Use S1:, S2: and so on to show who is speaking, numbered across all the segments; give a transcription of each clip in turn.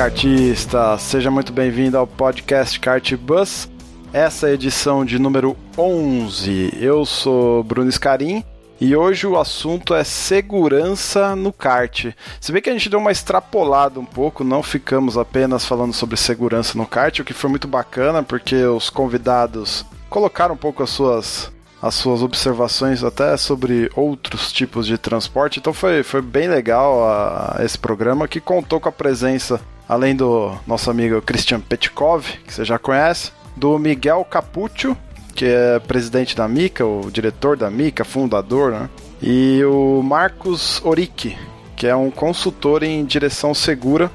S1: Fala, kartista! Seja muito bem-vindo ao podcast Kart Bus. Essa é a edição de número 11. Eu sou Bruno Scarim e hoje o assunto é segurança no kart. Se bem que a gente deu uma extrapolada um pouco, não ficamos apenas falando sobre segurança no kart, o que foi muito bacana porque os convidados colocaram um pouco as suas as suas observações até sobre outros tipos de transporte. Então foi, foi bem legal a, esse programa que contou com a presença, além do nosso amigo Christian Petkov, que você já conhece, do Miguel Capuccio, que é presidente da Mica, o diretor da Mica, fundador, né? E o Marcos Oric, que é um consultor em direção segura,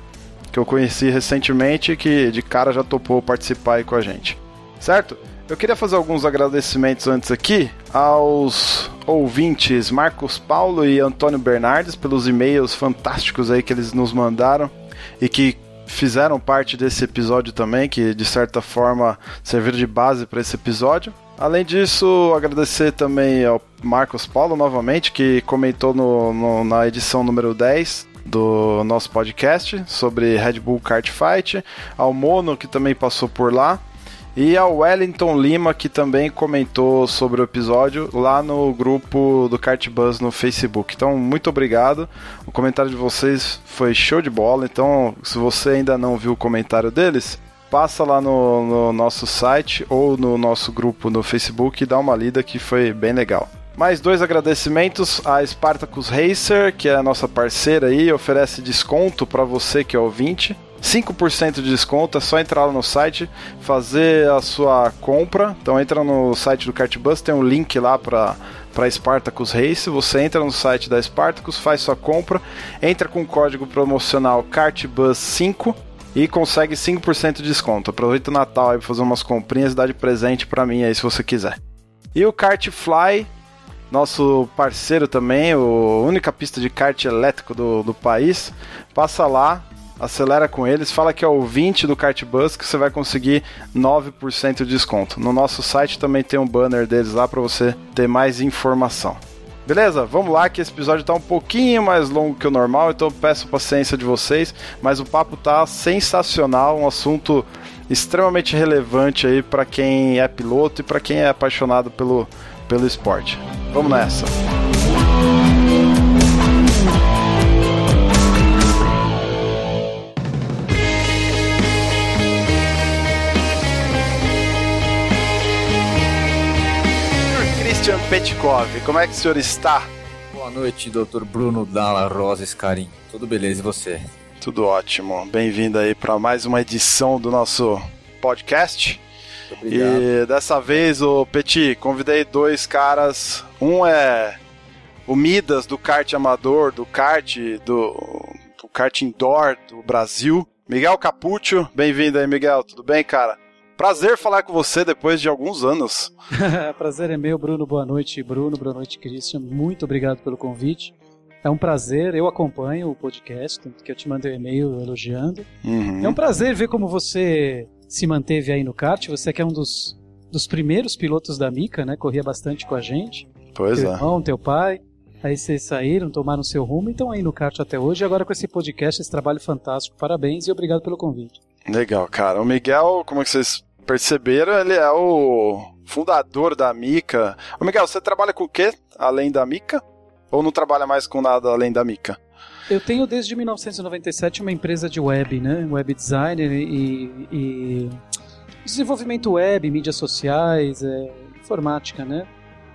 S1: que eu conheci recentemente que de cara já topou participar aí com a gente. Certo? Eu queria fazer alguns agradecimentos antes aqui aos ouvintes Marcos Paulo e Antônio Bernardes pelos e-mails fantásticos aí que eles nos mandaram e que fizeram parte desse episódio também, que de certa forma serviram de base para esse episódio. Além disso, agradecer também ao Marcos Paulo novamente, que comentou no, no, na edição número 10 do nosso podcast sobre Red Bull Kart Fight, ao Mono, que também passou por lá, e ao Wellington Lima, que também comentou sobre o episódio lá no grupo do Kart Buzz no Facebook. Então, muito obrigado. O comentário de vocês foi show de bola. Então, se você ainda não viu o comentário deles, passa lá no, no nosso site ou no nosso grupo no Facebook e dá uma lida que foi bem legal. Mais dois agradecimentos a Spartacus Racer, que é a nossa parceira aí, oferece desconto para você que é ouvinte. 5% de desconto, é só entrar lá no site, fazer a sua compra. Então entra no site do Cartbus, tem um link lá para para Spartacus Race, você entra no site da Spartacus, faz sua compra, entra com o código promocional CartBus5 e consegue 5% de desconto. Aproveita o Natal aí para fazer umas comprinhas e dá de presente para mim aí se você quiser. E o Kartfly, nosso parceiro também, a única pista de kart elétrico do, do país, passa lá, acelera com eles, fala que é ouvinte do Kartbus que você vai conseguir 9% de desconto. No nosso site também tem um banner deles lá para você ter mais informação. Beleza? Vamos lá que esse episódio está um pouquinho mais longo que o normal, então peço paciência de vocês, mas o papo tá sensacional, um assunto extremamente relevante aí para quem é piloto e para quem é apaixonado pelo, pelo esporte. Vamos nessa. Christian Petkov, como é que o senhor está?
S2: Boa noite, Dr. Bruno Dalla Rosa Scarim. Tudo beleza e você?
S1: Tudo ótimo. Bem-vindo aí para mais uma edição do nosso podcast. E dessa vez, o Petit, convidei dois caras. Um é o Midas do kart amador, do kart do, do kart indoor do Brasil. Miguel Capuccio, bem-vindo aí, Miguel. Tudo bem, cara? Prazer falar com você depois de alguns anos.
S3: prazer é meu, Bruno. Boa noite, Bruno. Boa noite, Christian. Muito obrigado pelo convite. É um prazer, eu acompanho o podcast, tanto que eu te mandei um e-mail elogiando.
S1: Uhum.
S3: É um prazer ver como você se manteve aí no kart. Você que é um dos, dos primeiros pilotos da Mica, né? Corria bastante com a gente.
S1: Pois
S3: teu
S1: é.
S3: irmão, teu pai. Aí vocês saíram, tomaram seu rumo e estão aí no kart até hoje. E agora com esse podcast, esse trabalho fantástico. Parabéns e obrigado pelo convite.
S1: Legal, cara. O Miguel, como é que vocês perceberam, ele é o fundador da Mica. Ô Miguel, você trabalha com o quê além da Mica? Ou não trabalha mais com nada além da Mica?
S3: Eu tenho desde 1997 uma empresa de web, né? Web designer e, e desenvolvimento web, mídias sociais, é, informática, né?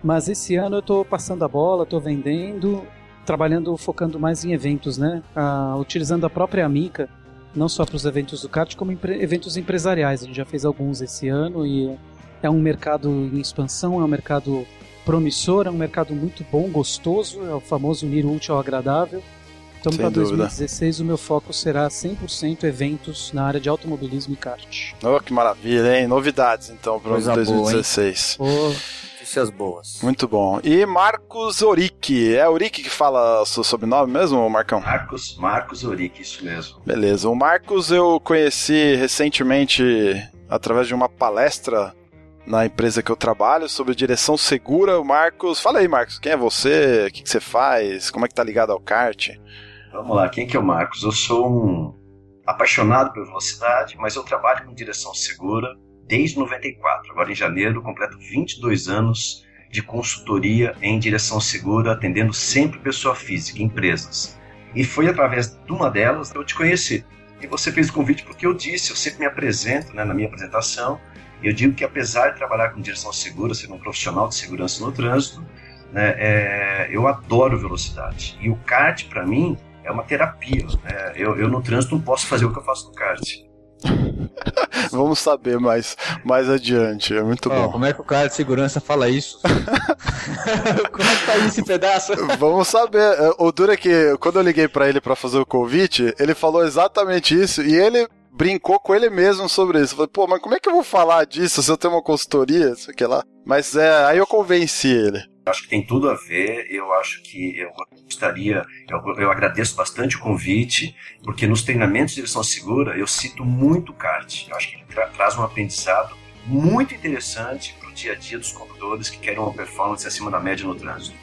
S3: Mas esse ano eu estou passando a bola, estou vendendo, trabalhando, focando mais em eventos, né? Ah, utilizando a própria Amica, não só para os eventos do kart, como empre eventos empresariais. A gente já fez alguns esse ano e é um mercado em expansão, é um mercado promissor, é um mercado muito bom, gostoso, é o famoso unir útil ao agradável. Então, para
S1: dúvida.
S3: 2016, o meu foco será 100% eventos na área de automobilismo e kart.
S1: Oh, que maravilha, hein? Novidades, então, para
S2: Coisa boa, hein?
S1: 2016.
S2: Notícias boas.
S1: Muito bom. E Marcos Oric. É Oric que fala o seu sobrenome mesmo, Marcão?
S4: Marcos, Marcos Oric, isso mesmo.
S1: Beleza. O Marcos eu conheci recentemente através de uma palestra na empresa que eu trabalho sobre direção segura. O Marcos, fala aí, Marcos, quem é você? O que, que você faz? Como é que tá ligado ao kart?
S4: Vamos lá, quem que é o Marcos? Eu sou um apaixonado por velocidade, mas eu trabalho com direção segura desde 94. Agora em janeiro, completo 22 anos de consultoria em direção segura, atendendo sempre pessoa física, empresas. E foi através de uma delas que eu te conheci. E você fez o convite porque eu disse, eu sempre me apresento né, na minha apresentação, eu digo que apesar de trabalhar com direção segura, ser um profissional de segurança no trânsito, né, é, eu adoro velocidade. E o kart, para mim, é uma terapia. né? eu, eu no trânsito não posso fazer o que eu faço no kart.
S1: Vamos saber mais, mais adiante. É muito
S2: Ó,
S1: bom.
S2: como é que o cara de segurança fala isso? como é que tá aí esse pedaço?
S1: Vamos saber. É, O duro é que quando eu liguei pra ele pra fazer o convite, ele falou exatamente isso e ele brincou com ele mesmo sobre isso. Eu falei, pô, mas como é que eu vou falar disso se eu tenho uma consultoria, isso aqui lá? Mas é, aí eu convenci ele.
S4: Acho que tem tudo a ver. Eu acho que eu gostaria, eu, eu agradeço bastante o convite, porque nos treinamentos de direção segura eu cito muito o kart. Eu acho que ele tra traz um aprendizado muito interessante para o dia a dia dos condutores que querem uma performance acima da média no trânsito.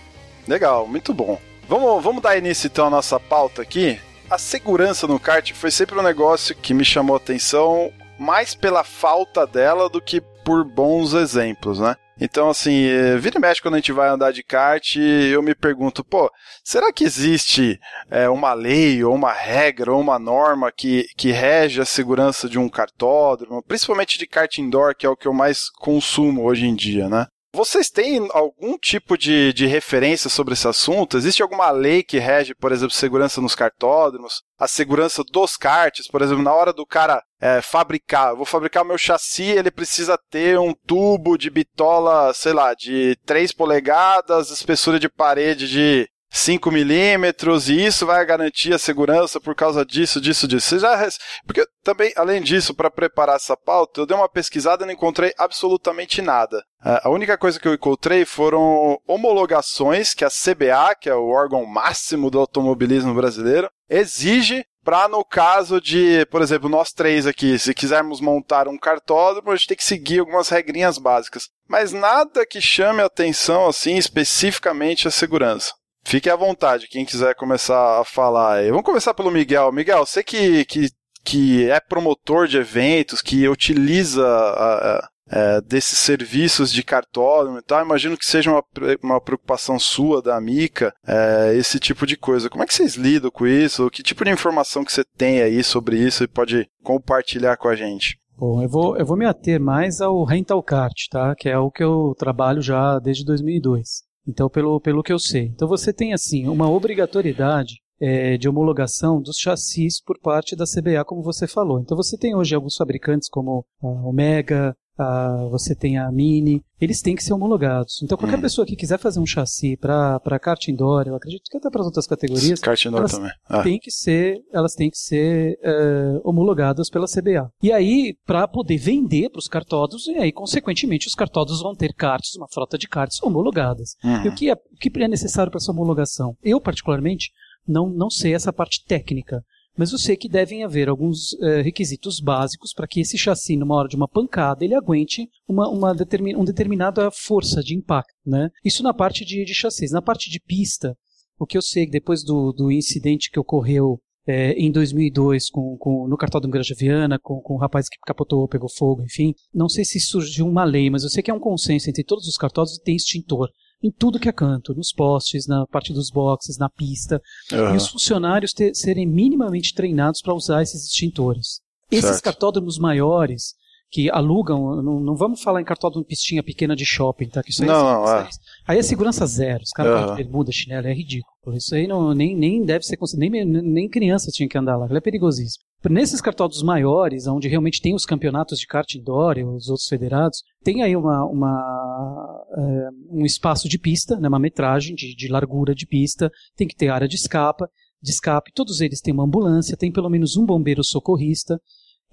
S1: Legal, muito bom. Vamos, vamos dar início então à nossa pauta aqui. A segurança no kart foi sempre um negócio que me chamou a atenção mais pela falta dela do que por bons exemplos, né? Então, assim, eh, vira e mexe quando a gente vai andar de kart, eu me pergunto, pô, será que existe eh, uma lei, ou uma regra, ou uma norma que, que rege a segurança de um kartódromo, principalmente de kart indoor, que é o que eu mais consumo hoje em dia, né? Vocês têm algum tipo de, de referência sobre esse assunto? Existe alguma lei que rege, por exemplo, segurança nos kartódromos? A segurança dos karts, por exemplo, na hora do cara é, fabricar, vou fabricar o meu chassi, ele precisa ter um tubo de bitola, sei lá, de 3 polegadas, espessura de parede de 5 milímetros, e isso vai garantir a segurança por causa disso, disso, disso. Você já. Porque também, além disso, para preparar essa pauta, eu dei uma pesquisada e não encontrei absolutamente nada. A única coisa que eu encontrei foram homologações que a CBA, que é o órgão máximo do automobilismo brasileiro, exige para no caso de, por exemplo, nós três aqui, se quisermos montar um cartódromo, a gente tem que seguir algumas regrinhas básicas. Mas nada que chame a atenção assim especificamente a segurança. Fique à vontade, quem quiser começar a falar. Vamos começar pelo Miguel. Miguel, você que, que, que é promotor de eventos, que utiliza a- a- é, desses serviços de cartódromo e tal, imagino que seja uma, uma preocupação sua, da Mica, é, esse tipo de coisa. Como é que vocês lidam com isso? Que tipo de informação que você tem aí sobre isso e pode compartilhar com a gente?
S3: Bom, eu vou, eu vou me ater mais ao rental kart, tá? Que é o que eu trabalho já desde 2002. Então, pelo, pelo que eu sei. Então, você tem, assim, uma obrigatoriedade é, de homologação dos chassis por parte da CBA, como você falou. Então, você tem hoje alguns fabricantes como a Omega, a- você tem a Mini, eles têm que ser homologados. Então, qualquer
S1: Hum.
S3: pessoa que quiser fazer um chassi para kart indoor, eu acredito que até para as outras categorias,
S1: Kart indoor
S3: elas
S1: também. Ah,
S3: tem que ser, elas têm que ser é, homologadas pela CBA. E aí, para poder vender para os cartódromos, e aí, consequentemente, os cartódromos vão ter karts, uma frota de karts homologadas.
S1: uhum.
S3: E o que é, o que é necessário para essa homologação? Eu, particularmente, não, não sei essa parte técnica. Mas eu sei que devem haver alguns eh, requisitos básicos para que esse chassi, numa hora de uma pancada, ele aguente uma, uma determin, um determinada força de impacto. Né? Isso na parte de, de chassis. Na parte de pista, o que eu sei que depois do, do incidente que ocorreu eh, em 2002 com, com, no cartódromo Granja Viana, com, com o rapaz que capotou, pegou fogo, enfim, não sei se surgiu uma lei, mas eu sei que é um consenso entre todos os cartódromos e tem extintor em tudo que é canto, nos postes, na parte dos boxes, na pista,
S1: Aham.
S3: e os funcionários ter- serem minimamente treinados para usar esses extintores. Esses
S1: Certo.
S3: cartódromos maiores que alugam, não, não vamos falar em cartódromo pistinha pequena de shopping, tá? Que isso aí,
S1: Não,
S3: é,
S1: não, é.
S3: Aí é segurança zero. Os caras de bermuda, chinelo, é ridículo. Isso aí não, nem, nem deve ser nem, nem criança tinha que andar lá, é perigosíssimo. Nesses cartódromos maiores, onde realmente tem os campeonatos de kart indoor e os outros federados, tem aí uma, uma, é, um espaço de pista, né, uma metragem de, de largura de pista, tem que ter área de escapa, de escape, todos eles têm uma ambulância, tem pelo menos um bombeiro socorrista,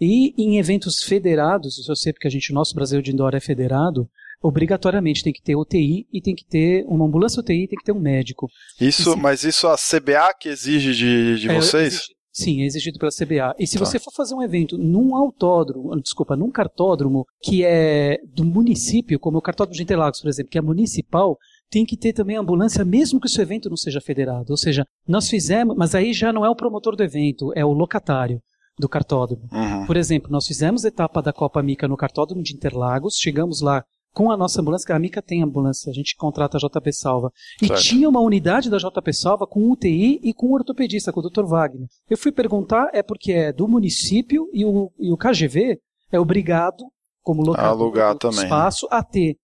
S3: e em eventos federados, eu sei porque a gente, o nosso Brasil de Indoor é federado, obrigatoriamente tem que ter UTI e tem que ter uma ambulância UTI e tem que ter um médico.
S1: Isso, se... mas isso a CBA que exige de, de é, vocês?
S3: Exige, sim, é exigido pela CBA. E se tá. você for fazer um evento num autódromo, desculpa, num cartódromo que é do município, como o cartódromo de Interlagos, por exemplo, que é municipal, tem que ter também ambulância, mesmo que o seu evento não seja federado. Ou seja, nós fizemos, mas aí já não é o promotor do evento, é o locatário do cartódromo. Uhum. Por exemplo, nós fizemos a etapa da Copa Mica no cartódromo de Interlagos, chegamos lá com a nossa ambulância, que a Mica tem ambulância, a gente contrata a JP Salva. E certo. tinha uma unidade da JP Salva com UTI e com ortopedista, com o Dr. Wagner. Eu fui perguntar, é porque é do município e o, e o KGV é obrigado, como local
S1: do
S3: espaço, a ter.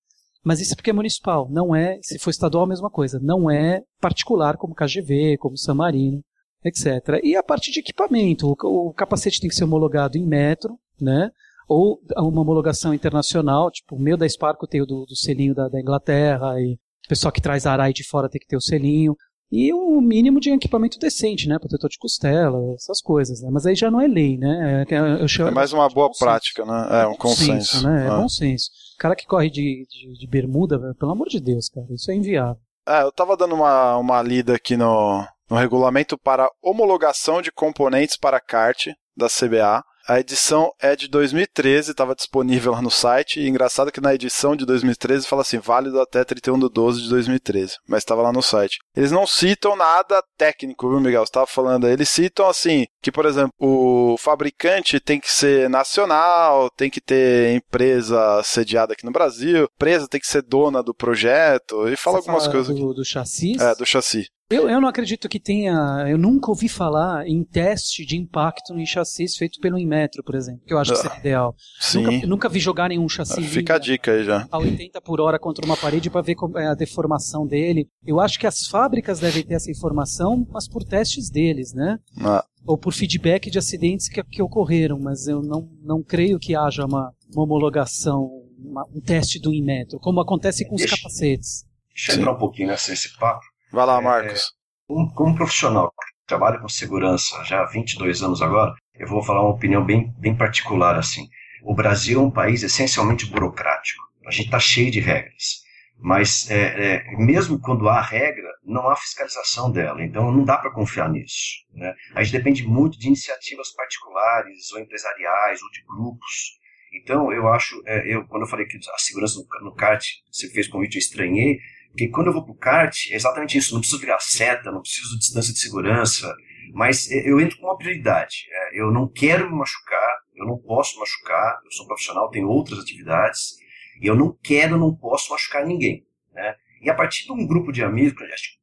S3: Mas isso é porque é municipal, não é, se for estadual, a mesma coisa. Não é particular como KGV, como San Marino, etc. E a parte de equipamento, o, o capacete tem que ser homologado em metro, né? Ou uma homologação internacional, tipo, o meu da Sparco tem o do, do selinho da, da, Inglaterra, e o pessoal que traz a Arai de fora tem que ter o selinho, e um mínimo de equipamento decente, né, protetor de costela, essas coisas, né, mas aí já não é lei, né,
S1: é, eu chamo, é mais uma boa prática, né, é, um consenso.
S3: consenso né? É ah. bom senso. O cara que corre de, de, de bermuda, pelo amor de Deus, cara, isso é inviável.
S1: É, eu tava dando uma, uma lida aqui no, no regulamento para homologação de componentes para kart da CBA. A edição é de 2013, estava disponível lá no site. E engraçado que na edição de 2013 fala assim, válido até 31 de 12 de 2013. Mas estava lá no site. Eles não citam nada técnico, viu, Miguel? Você estava falando aí. Eles citam assim, que, por exemplo, o fabricante tem que ser nacional, tem que ter empresa sediada aqui no Brasil, empresa tem que ser dona do projeto, e fala Você algumas fala coisas.
S3: Do, do chassi?
S1: É, do chassi.
S3: Eu, eu não acredito que tenha. Eu nunca ouvi falar em teste de impacto em chassis feito pelo Inmetro, por exemplo, que eu acho que seria ah, ideal.
S1: Sim.
S3: Nunca, nunca vi jogar nenhum chassi.
S1: Fica a dica aí já.
S3: A 80 por hora contra uma parede para ver é a deformação dele. Eu acho que as fábricas devem ter essa informação, mas por testes deles, né? Ah. Ou por feedback de acidentes que, que ocorreram, mas eu não, não creio que haja uma, uma homologação, uma, um teste do Inmetro, como acontece com deixa, os capacetes.
S4: Deixa eu entrar um pouquinho nessa, esse papo.
S1: Vai lá, é, Marcos.
S4: É, como, como profissional que trabalha com segurança já há 22 anos agora, eu vou falar uma opinião bem, bem particular assim. O Brasil é um país essencialmente burocrático. A gente está cheio de regras. Mas é, é, mesmo quando há regra, não há fiscalização dela. Então não dá para confiar nisso. Né? A gente depende muito de iniciativas particulares ou empresariais ou de grupos. Então eu acho, é, eu quando eu falei que a segurança no, no kart você fez convite, eu estranhei, porque quando eu vou pro kart, é exatamente isso. Não preciso virar seta, não preciso de distância de segurança, mas eu entro com uma prioridade. É, eu não quero me machucar, eu não posso machucar, eu sou profissional, tenho outras atividades, e eu não quero, não posso machucar ninguém. Né? E a partir de um grupo de amigos,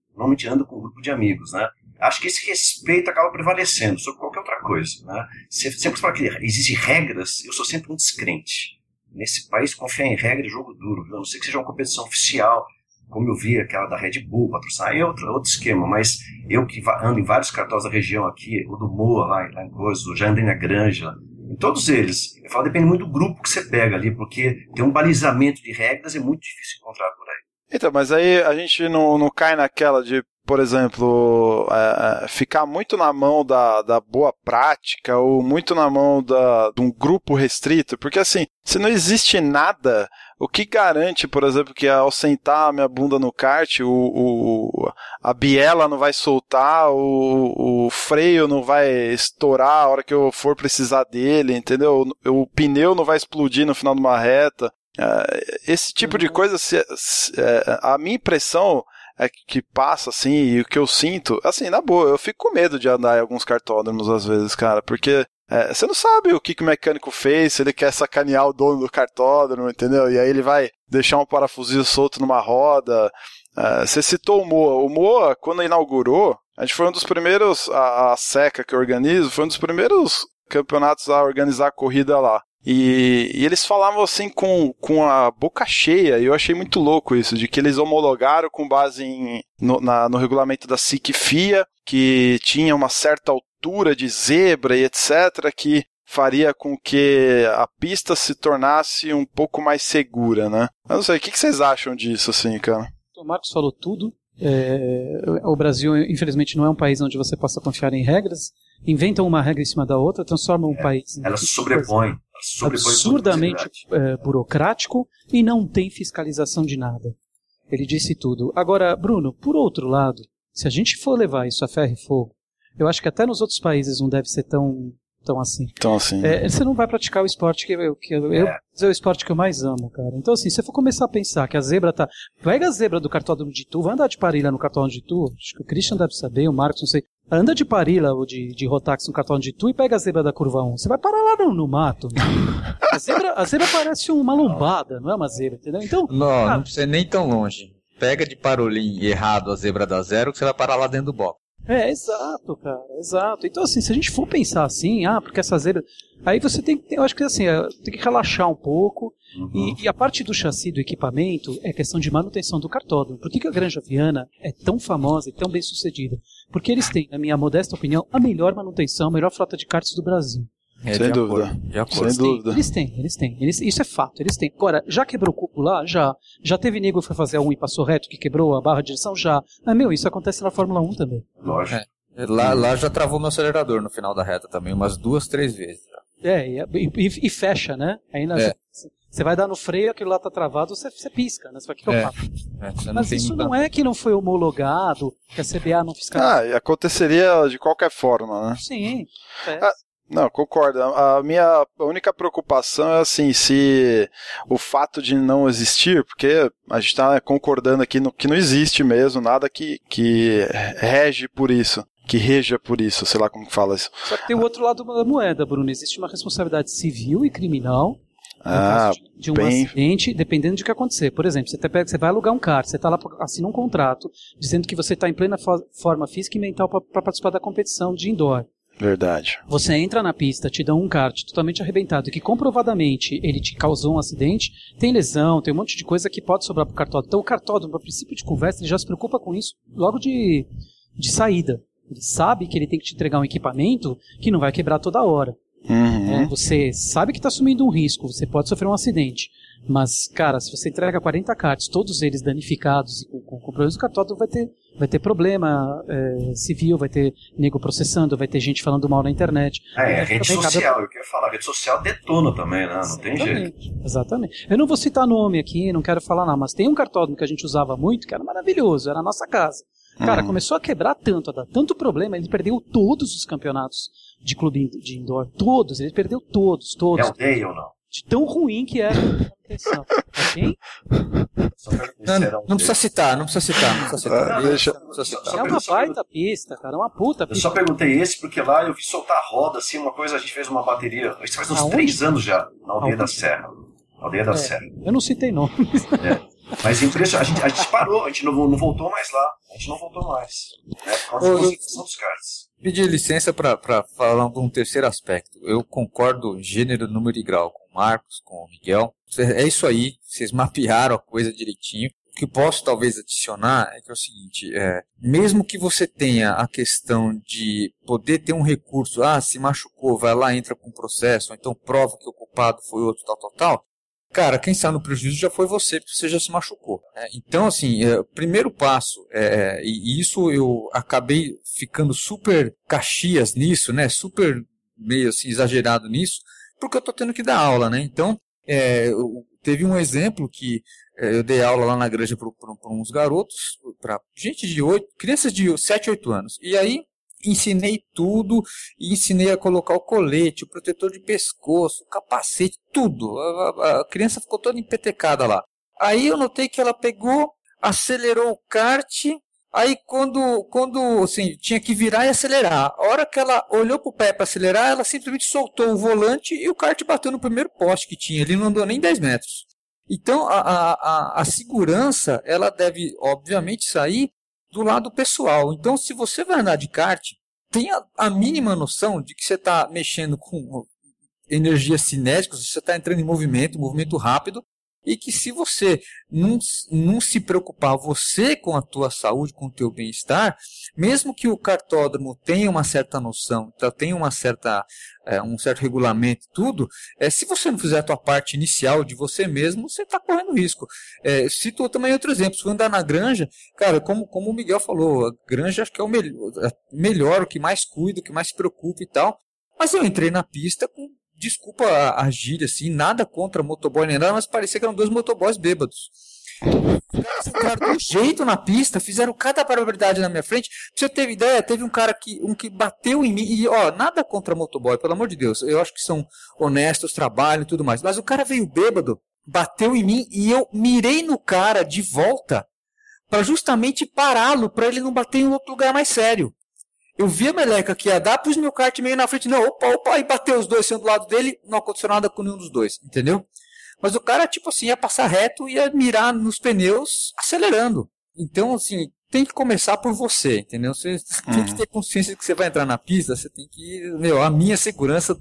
S4: normalmente ando com um grupo de amigos, né? Acho que esse respeito acaba prevalecendo sobre qualquer outra coisa. Né? Sempre fala que existem regras, eu sou sempre um descrente. Nesse país, confiar em regra é jogo duro. A não sei que seja uma competição oficial, como eu vi aquela da Red Bull patrocinar, é outro, outro esquema, mas eu que ando em vários cartórios da região aqui, o do Moa lá, lá em Coisa, já andei na Granja, em todos eles, eu falo, depende muito do grupo que você pega ali, porque tem um balizamento de regras é muito difícil encontrar por aí.
S1: Então, mas aí a gente não, não cai naquela de, por exemplo, é, é, ficar muito na mão da, da boa prática ou muito na mão da, de um grupo restrito, porque assim, se não existe nada, o que garante, por exemplo, que ao sentar a minha bunda no kart, o, o a biela não vai soltar, o, o, freio não vai estourar a hora que eu for precisar dele, entendeu? O, o pneu não vai explodir no final de uma reta. É, esse tipo de uhum. coisa, se, se, é, a minha impressão é que passa assim, e o que eu sinto, assim, na boa, eu fico com medo de andar em alguns cartódromos às vezes, cara, porque é, você não sabe o que, que o mecânico fez, se ele quer sacanear o dono do cartódromo, entendeu? E aí ele vai deixar um parafusinho solto numa roda. É, você citou o Moa. O Moa, quando inaugurou, a gente foi um dos primeiros, a, a SECA que eu organizo, foi um dos primeiros campeonatos a organizar a corrida lá. E, e, eles falavam assim com, com a boca cheia, e eu achei muito louco isso, de que eles homologaram com base em, no, na, no regulamento da SIC FIA, que tinha uma certa altura de zebra e etc., que faria com que a pista se tornasse um pouco mais segura, né? Eu não sei, o que vocês acham disso, assim, cara?
S3: O Marcos falou tudo, É, o Brasil, infelizmente, não é um país onde você possa confiar em regras. Inventam uma regra em cima da outra, transformam um é, país.
S4: Ela sobrepõe. Ela sobrepõe
S3: absurdamente é, burocrático e não tem fiscalização de nada. Ele disse tudo. Agora, Bruno, por outro lado, se a gente for levar isso a ferro e fogo, eu acho que até nos outros países não deve ser tão tão assim.
S1: Tão assim.
S3: É, você não vai praticar o esporte que eu, que eu, é. eu, é o esporte que eu mais amo, cara. Então, assim, se você for começar a pensar que a zebra tá. Pega a zebra do cartódromo de Tu, vai andar de Parilha no cartódromo de Tu. Acho que o Christian deve saber, o Marcos, não sei. Anda de Parilha ou de, de Rotax no cartódromo de Tu e pega a zebra da curva 1. Você vai parar lá no, no mato. Né? a, zebra, a zebra parece uma lombada, não é uma zebra, entendeu? Então.
S2: Não, cara, não precisa nem tão longe. Pega de parolim errado a zebra da zero que você vai parar lá dentro do box.
S3: É, exato, cara, exato. Então, assim, se a gente for pensar assim, ah, porque essa zebra. Aí você tem que. Eu acho que assim, é, tem que relaxar um pouco. Uhum. E, e, a parte do chassi do equipamento é questão de manutenção do cartódromo. Por que, que a Granja Viana é tão famosa e tão bem sucedida? Porque eles têm, na minha modesta opinião, a melhor manutenção, a melhor frota de karts do Brasil.
S1: É, Sem dúvida. Sem
S3: eles
S1: dúvida.
S3: Têm, eles têm, eles têm. Eles, isso é fato, eles têm. Agora, já quebrou o cubo lá? Já. Já teve nego que foi fazer a 1 e passou reto, que quebrou a barra de direção? Já. Mas, meu, isso acontece na Fórmula 1 também.
S4: Lógico.
S2: É. Lá, lá já travou meu acelerador no final da reta também, umas duas, três vezes. Já.
S3: É, e, e, e fecha, né? Aí na, é. Você vai dar no freio, aquilo lá tá travado, você, você pisca, né? Você vai, que, eu é. É, Mas isso não é que não foi homologado, que a CBA não fiscaliza.
S1: Ah, aconteceria de qualquer forma, né?
S3: Sim.
S1: É. Ah, não, concordo. A minha única preocupação é assim, se o fato de não existir, porque a gente está concordando aqui no, que não existe mesmo nada que, que rege por isso que reja por isso, sei lá como fala isso.
S3: Só que tem o outro lado da moeda, Bruno. Existe uma responsabilidade civil e criminal
S1: ah,
S3: de, de um bem... acidente, dependendo de que acontecer. Por exemplo, você, pega, você vai alugar um carro, você está lá, assina um contrato, dizendo que você está em plena forma física e mental para participar da competição de indoor.
S1: Verdade.
S3: Você entra na pista, te dão um kart totalmente arrebentado, que comprovadamente ele te causou um acidente, tem lesão, tem um monte de coisa que pode sobrar pro cartódromo. Então o cartódromo, a princípio de conversa, ele já se preocupa com isso logo de, de saída. Ele sabe que ele tem que te entregar um equipamento que não vai quebrar toda hora.
S1: Uhum.
S3: É, você sabe que está assumindo um risco, você pode sofrer um acidente. Mas, cara, se você entrega 40 cards, todos eles danificados e com, com, com problemas, o cartódromo vai ter, vai ter problema é, civil, vai ter nego processando, vai ter gente falando mal na internet.
S4: É, é rede social, cada... eu quero falar, rede social detona também, né? Não
S3: exatamente,
S4: tem jeito.
S3: Exatamente. Eu não vou citar nome aqui, não quero falar nada, mas tem um cartódromo que a gente usava muito, que era maravilhoso, era a nossa casa. Cara, uhum. começou a quebrar tanto, a dar tanto problema, ele perdeu todos os campeonatos de clube de indoor. Todos, ele perdeu todos, todos. É
S4: o Day ou não?
S3: De tão ruim que era a. Quem?
S2: Não, não, precisa citar, não precisa citar, não precisa citar. Ah, deixa, não
S3: precisa citar. É uma baita pista, cara, é uma puta pista.
S4: Eu só perguntei esse porque lá eu vi soltar roda, assim, uma coisa, a gente fez uma bateria, isso faz uns Aonde? três anos já, na Aldeia Aonde? da Serra. Aldeia da é, Serra.
S3: Eu não citei nomes.
S4: É. Mas impressionante, a gente, a gente parou, a gente não, não voltou mais lá. A gente não voltou mais. Né, por causa da dos caras.
S2: Pedir licença para falar de um terceiro aspecto. Eu concordo gênero, número e grau com o Marcos, com o Miguel. É isso aí, vocês mapearam a coisa direitinho. O que posso talvez adicionar é que é o seguinte, é, mesmo que você tenha a questão de poder ter um recurso, ah, se machucou, vai lá, entra com processo, ou então prova que o culpado foi outro, tal, tal, tal, cara, quem está no prejuízo já foi você, porque você já se machucou. Né? Então, assim, é, primeiro passo, é, e isso eu acabei ficando super caxias nisso, né? Super meio assim, exagerado nisso, porque eu estou tendo que dar aula, né? Então, é, teve um exemplo que é, eu dei aula lá na granja para uns garotos, para gente de 8, crianças de 7, 8 anos. E aí ensinei tudo ensinei a colocar o colete, o protetor de pescoço, o capacete, tudo. A, a, a criança ficou toda empetecada lá. Aí eu notei que ela pegou, acelerou o kart, aí quando, quando assim, tinha que virar e acelerar, a hora que ela olhou pro pé para acelerar, ela simplesmente soltou o volante e o kart bateu no primeiro poste que tinha, ele não andou nem 10 metros. Então a, a, a, segurança ela deve obviamente sair do lado pessoal. Então, se você vai andar de kart, tenha a mínima noção de que você está mexendo com energia cinética, você está entrando em movimento, movimento rápido, e que se você não, não se preocupar você com a tua saúde, com o teu bem-estar, mesmo que o cartódromo tenha uma certa noção, então tenha uma certa, é, um certo regulamento tudo, é, se você não fizer a tua parte inicial de você mesmo, você está correndo risco. É, cito também outro exemplo, se for andar na granja, cara, como, como o Miguel falou, a granja acho que é o melhor, é melhor, o que mais cuida, o que mais se preocupa e tal, mas eu entrei na pista com desculpa a, gíria, assim, nada contra motoboy nem nada, mas parecia que eram dois motoboys bêbados. Cara, do jeito na pista, fizeram cada barbaridade na minha frente. Pra você ter ideia, teve um cara que, um que bateu em mim, e ó, nada contra motoboy, pelo amor de Deus. Eu acho que são honestos, trabalham e tudo mais. Mas o cara veio bêbado, bateu em mim e eu mirei no cara de volta para justamente pará-lo, para ele não bater em outro lugar mais sério. Eu vi a meleca que ia dar, pus meu kart meio na frente, não, opa, opa, e bateu os dois sendo do lado dele, não aconteceu nada com nenhum dos dois, entendeu? Mas o cara, tipo assim, ia passar reto e ia mirar nos pneus acelerando. Então, assim, tem que começar por você, entendeu? Você uhum. tem que ter consciência de que você vai entrar na pista, você tem que. Meu, a minha segurança,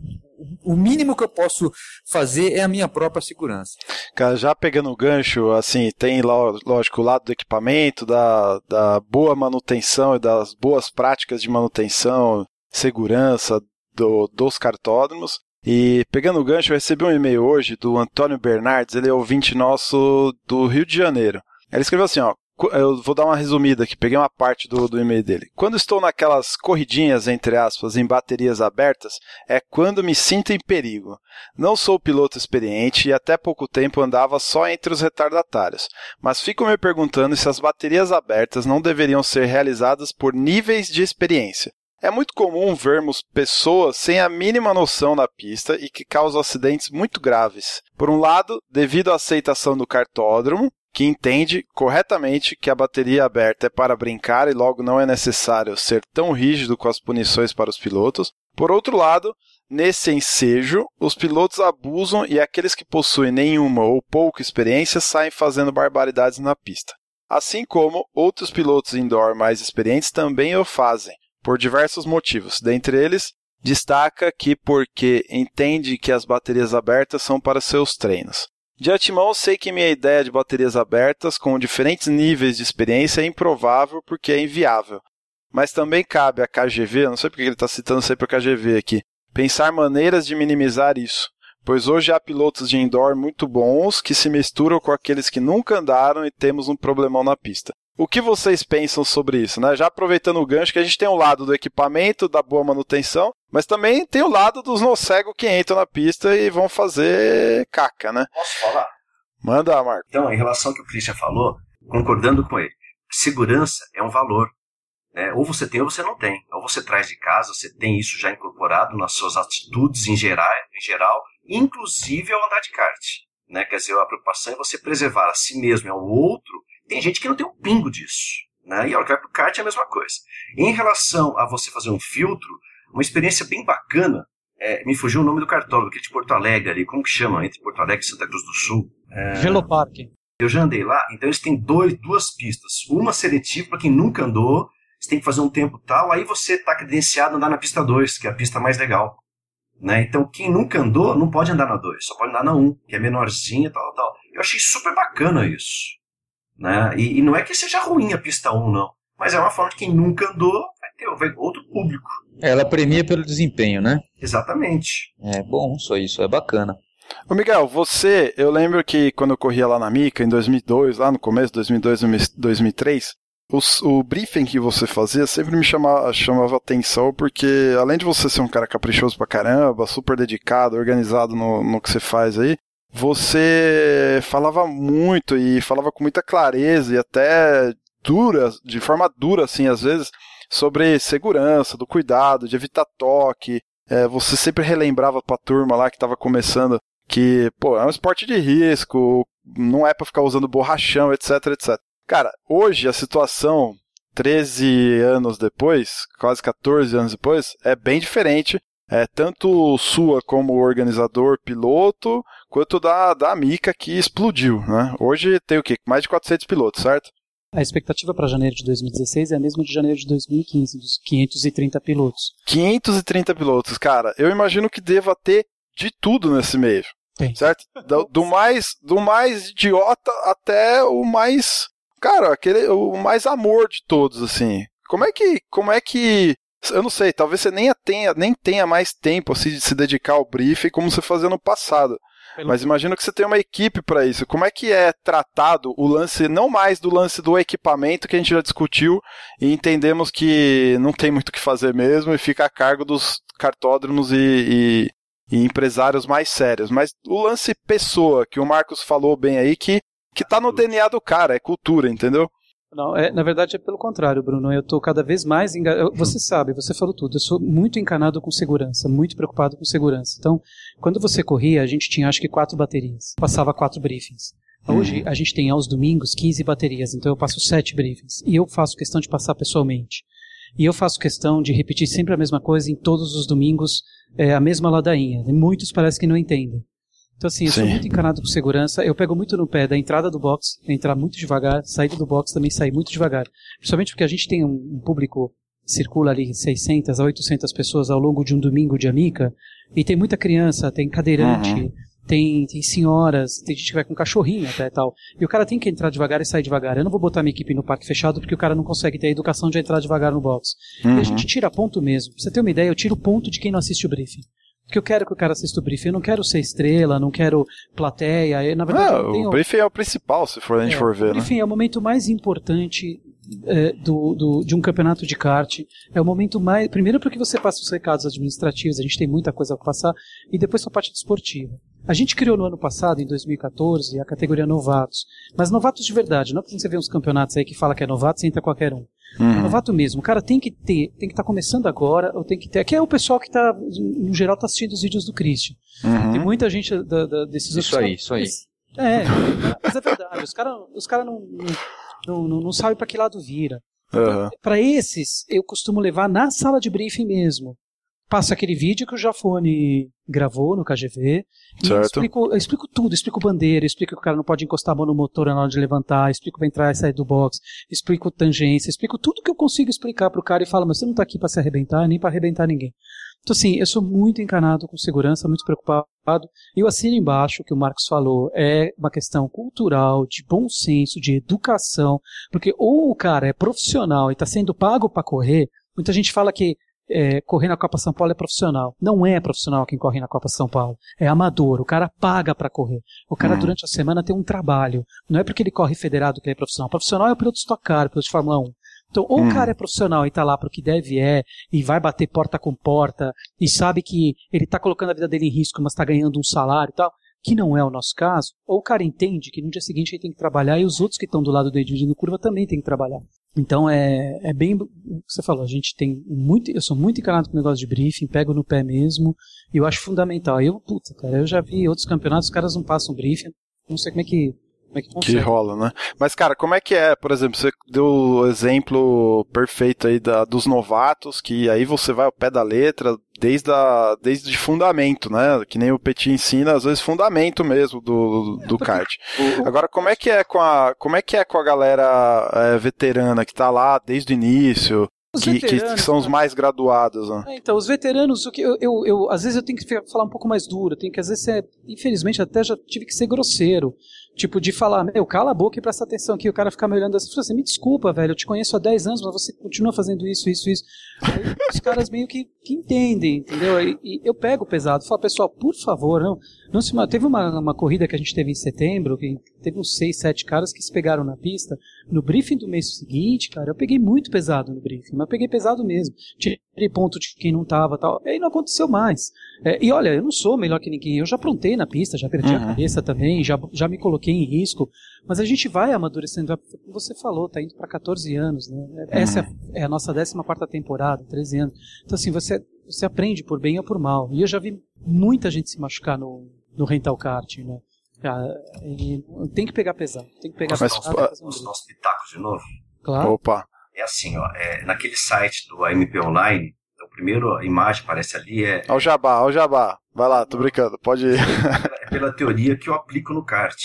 S2: o mínimo que eu posso fazer é a minha própria segurança.
S1: Cara, já pegando o gancho, assim, tem, lógico, o lado do equipamento, da, da boa manutenção e das boas práticas de manutenção, segurança do, dos cartódromos. E pegando o gancho, eu recebi um e-mail hoje do Antônio Bernardes, ele é ouvinte nosso do Rio de Janeiro. Ele escreveu assim, ó, eu vou dar uma resumida aqui, peguei uma parte do, do e-mail dele. Quando estou naquelas corridinhas, entre aspas, em baterias abertas, é quando me sinto em perigo. Não sou piloto experiente e até pouco tempo andava só entre os retardatários, mas fico me perguntando se as baterias abertas não deveriam ser realizadas por níveis de experiência. É muito comum vermos pessoas sem a mínima noção na pista e que causam acidentes muito graves. Por um lado, devido à aceitação do cartódromo, que entende corretamente que a bateria aberta é para brincar e logo não é necessário ser tão rígido com as punições para os pilotos. Por outro lado, nesse ensejo, os pilotos abusam e aqueles que possuem nenhuma ou pouca experiência saem fazendo barbaridades na pista. Assim como outros pilotos indoor mais experientes também o fazem, por diversos motivos. Dentre eles, destaca que porque entende que as baterias abertas são para seus treinos. De antemão, sei que minha ideia de baterias abertas com diferentes níveis de experiência é improvável porque é inviável. Mas também cabe à KGV, não sei porque ele está citando sempre a KGV aqui, pensar maneiras de minimizar isso, pois hoje há pilotos de indoor muito bons que se misturam com aqueles que nunca andaram e temos um problemão na pista. O que vocês pensam sobre isso, né? Já aproveitando o gancho que a gente tem o lado do equipamento, da boa manutenção, mas também tem o lado dos nocegos que entram na pista e vão fazer caca, né?
S4: Posso falar?
S1: Manda, Marco.
S4: Então, em relação ao que o Christian falou, concordando com ele, segurança é um valor. Né? Ou você tem ou você não tem. Ou você traz de casa, você tem isso já incorporado nas suas atitudes em geral, em geral inclusive ao andar de kart. Né? Quer dizer, a preocupação é você preservar a si mesmo e ao outro tem gente que não tem um pingo disso. Né? E a hora que vai pro kart é a mesma coisa. Em relação a você fazer um filtro, uma experiência bem bacana, é, me fugiu o nome do cartódromo, aquele de Porto Alegre ali, como que chama? Entre Porto Alegre e Santa Cruz do Sul.
S3: É... Velopark.
S4: Eu já andei lá, então eles têm dois, duas pistas. Uma seletiva para quem nunca andou, você tem que fazer um tempo tal, aí você está credenciado a andar na pista 2, que é a pista mais legal. Né? Então, quem nunca andou não pode andar na 2, só pode andar na 1, um, que é menorzinha e tal, tal. Eu achei super bacana isso. Né? E, e, não é que seja ruim a pista 1, não. Mas é uma forma de quem nunca andou vai ter vai, outro público.
S2: Ela premia pelo desempenho, né?
S4: Exatamente.
S2: É bom só isso, é bacana.
S1: Ô Miguel, você, eu lembro que quando eu corria lá na Mica, em 2002, lá no começo, 2002, 2003, o, o briefing que você fazia sempre me chamava, chamava atenção, porque além de você ser um cara caprichoso pra caramba, super dedicado, organizado no, no que você faz aí, você falava muito e falava com muita clareza e até dura, de forma dura, assim, às vezes, sobre segurança, do cuidado, de evitar toque. É, você sempre relembrava pra turma lá que estava começando que, pô, é um esporte de risco, não é para ficar usando borrachão, etc, etc. Cara, hoje a situação, 13 anos depois, quase 14 anos depois, é bem diferente é, tanto sua como organizador, piloto, quanto da, da Mica que explodiu. Né? Hoje tem o quê? Mais de 400 pilotos, certo?
S3: A expectativa para janeiro de 2016 é a mesma de janeiro de 2015, dos 530 pilotos.
S1: 530 pilotos, cara. Eu imagino que deva ter de tudo nesse meio. Tem. Certo? Do, do, mais, do mais idiota até o mais. Cara, aquele, o mais amor de todos, assim. Como é que. Como é que. Eu não sei, talvez você nem tenha, nem tenha mais tempo assim, de se dedicar ao briefing como você fazia no passado. Mas imagino que você tem uma equipe para isso. Como é que é tratado o lance, não mais do lance do equipamento que a gente já discutiu e entendemos que não tem muito o que fazer mesmo e fica a cargo dos cartódromos e, e, e empresários mais sérios. Mas o lance pessoa, que o Marcos falou bem aí, que, que tá no DNA do cara, é cultura, entendeu?
S3: Não, é, na verdade é pelo contrário, Bruno. Eu estou cada vez mais. Enga... Você sabe, você falou tudo. Eu sou muito encanado com segurança, muito preocupado com segurança. Então, quando você corria, a gente tinha acho que quatro baterias. Passava quatro briefings. Hoje uhum. a gente tem aos domingos 15 baterias, então eu passo sete briefings. E eu faço questão de passar pessoalmente. E eu faço questão de repetir sempre a mesma coisa em todos os domingos, é, a mesma ladainha. Muitos parece que não entendem. Então, assim, eu Sim. sou muito encanado com segurança. Eu pego muito no pé da entrada do box, entrar muito devagar, saída do box também sair muito devagar. Principalmente porque a gente tem um, público circula ali 600 a 800 pessoas ao longo de um domingo de Amica, e tem muita criança, tem cadeirante, uhum. tem, tem senhoras, tem gente que vai com cachorrinho até tal. E o cara tem que entrar devagar e sair devagar. Eu não vou botar minha equipe no parque fechado porque o cara não consegue ter a educação de entrar devagar no box. Uhum. E a uhum. gente tira ponto mesmo. Pra você ter uma ideia, eu tiro ponto de quem não assiste o briefing. Porque eu quero que o cara assista o briefing. Eu não quero ser estrela, não quero plateia. Eu, na verdade,
S1: ah, tenho... o briefing é o principal, se for, a gente é, for ver. O
S3: né? briefing
S1: né?
S3: é o momento mais importante é, do, do, de um campeonato de kart. É o momento mais. Primeiro, porque você passa os recados administrativos, a gente tem muita coisa para passar, e depois sua parte desportiva. A gente criou no ano passado, em 2014, a categoria novatos. Mas novatos de verdade, não é que você vê uns campeonatos aí que fala que é novato, você entra qualquer um. Uhum. Novato mesmo. O cara tem que ter, tem que estar tá começando agora, ou tem que ter. Aqui é o pessoal que está, no geral, está assistindo os vídeos do Christian. Uhum. Tem muita gente da, da, desses
S2: Isso aí, isso aí.
S3: É, mas é verdade. Os caras os cara não, não, não, não sabem para que lado vira. Uhum. Para esses, eu costumo levar na sala de briefing mesmo passa aquele vídeo que o Jafone gravou no KGV. E eu explico, eu explico tudo, explico bandeira, explico que o cara não pode encostar a mão no motor na hora de levantar, explico para entrar e sair do box, explico tangência, explico tudo que eu consigo explicar pro cara e falo, mas você não tá aqui para se arrebentar, nem para arrebentar ninguém. Então assim, eu sou muito encanado com segurança, muito preocupado. E o assino embaixo que o Marcos falou é uma questão cultural, de bom senso, de educação, porque ou o cara é profissional e está sendo pago para correr, muita gente fala que é, correr na Copa São Paulo é profissional. Não é profissional quem corre na Copa São Paulo. É amador. O cara paga para correr. O cara, hum. durante a semana, tem um trabalho. Não é porque ele corre federado que ele é profissional. Profissional é o piloto de Stock Car, piloto de Fórmula 1. Então, ou o cara é profissional e tá lá pro que deve é, e vai bater porta com porta, e sabe que ele tá colocando a vida dele em risco, mas tá ganhando um salário e tal, que não é o nosso caso, ou o cara entende que no dia seguinte ele tem que trabalhar e os outros que estão do lado dele dividindo curva também tem que trabalhar. Então é, é bem o que você falou, a gente tem muito, eu sou muito encanado com o negócio de briefing, pego no pé mesmo, e eu acho fundamental. Eu, puta, cara, eu já vi outros campeonatos, os caras não passam briefing, não sei como é que como é que,
S1: que rola, né? Mas, cara, como é que é, por exemplo, você deu o exemplo perfeito aí da, dos novatos, que aí você vai ao pé da letra, desde, a, desde fundamento, né? Que nem o Petit ensina, às vezes fundamento mesmo do, do kart. Agora, como é que é com a, como é que é com a galera é, veterana que tá lá desde o início? Que, que, são os né? mais graduados. Né?
S3: É, então, os veteranos, o que eu, eu, eu, às vezes eu tenho que falar um pouco mais duro, tenho que, às vezes, ser, infelizmente, até já tive que ser grosseiro. Tipo, de falar, meu, cala a boca e presta atenção aqui. O cara fica me olhando assim, assim, me desculpa, velho, eu te conheço há 10 anos, mas você continua fazendo isso, isso, isso. Aí os caras meio que, que entendem, entendeu? E, e eu pego pesado, falo, pessoal, por favor, não, não se Teve uma, uma corrida que a gente teve em setembro, que teve uns 6, 7 caras que se pegaram na pista. No briefing do mês seguinte, cara, eu peguei muito pesado no briefing, mas peguei pesado mesmo. Tirei ponto de quem não tava tal. E aí não aconteceu mais. É, e olha, eu não sou melhor que ninguém. Eu já aprontei na pista, já perdi uhum. a cabeça também, já, já me coloquei em risco. Mas a gente vai amadurecendo. Como você falou, tá indo para 14 anos, né? Uhum. Essa uhum. é a nossa 14 temporada, 13 anos. Então, assim, você, você aprende por bem ou por mal. E eu já vi muita gente se machucar no, no rental kart, né? tem que pegar pesado. Tem que pegar
S4: Mas, pesado. Mas, os nossos pitacos de novo?
S1: Claro. Opa.
S4: É assim, ó. É, naquele site do AMP Online, primeira imagem que aparece ali é.
S1: Ao jabá, ao jabá. Vai lá, tô brincando, pode ir.
S4: é pela teoria que eu aplico no kart.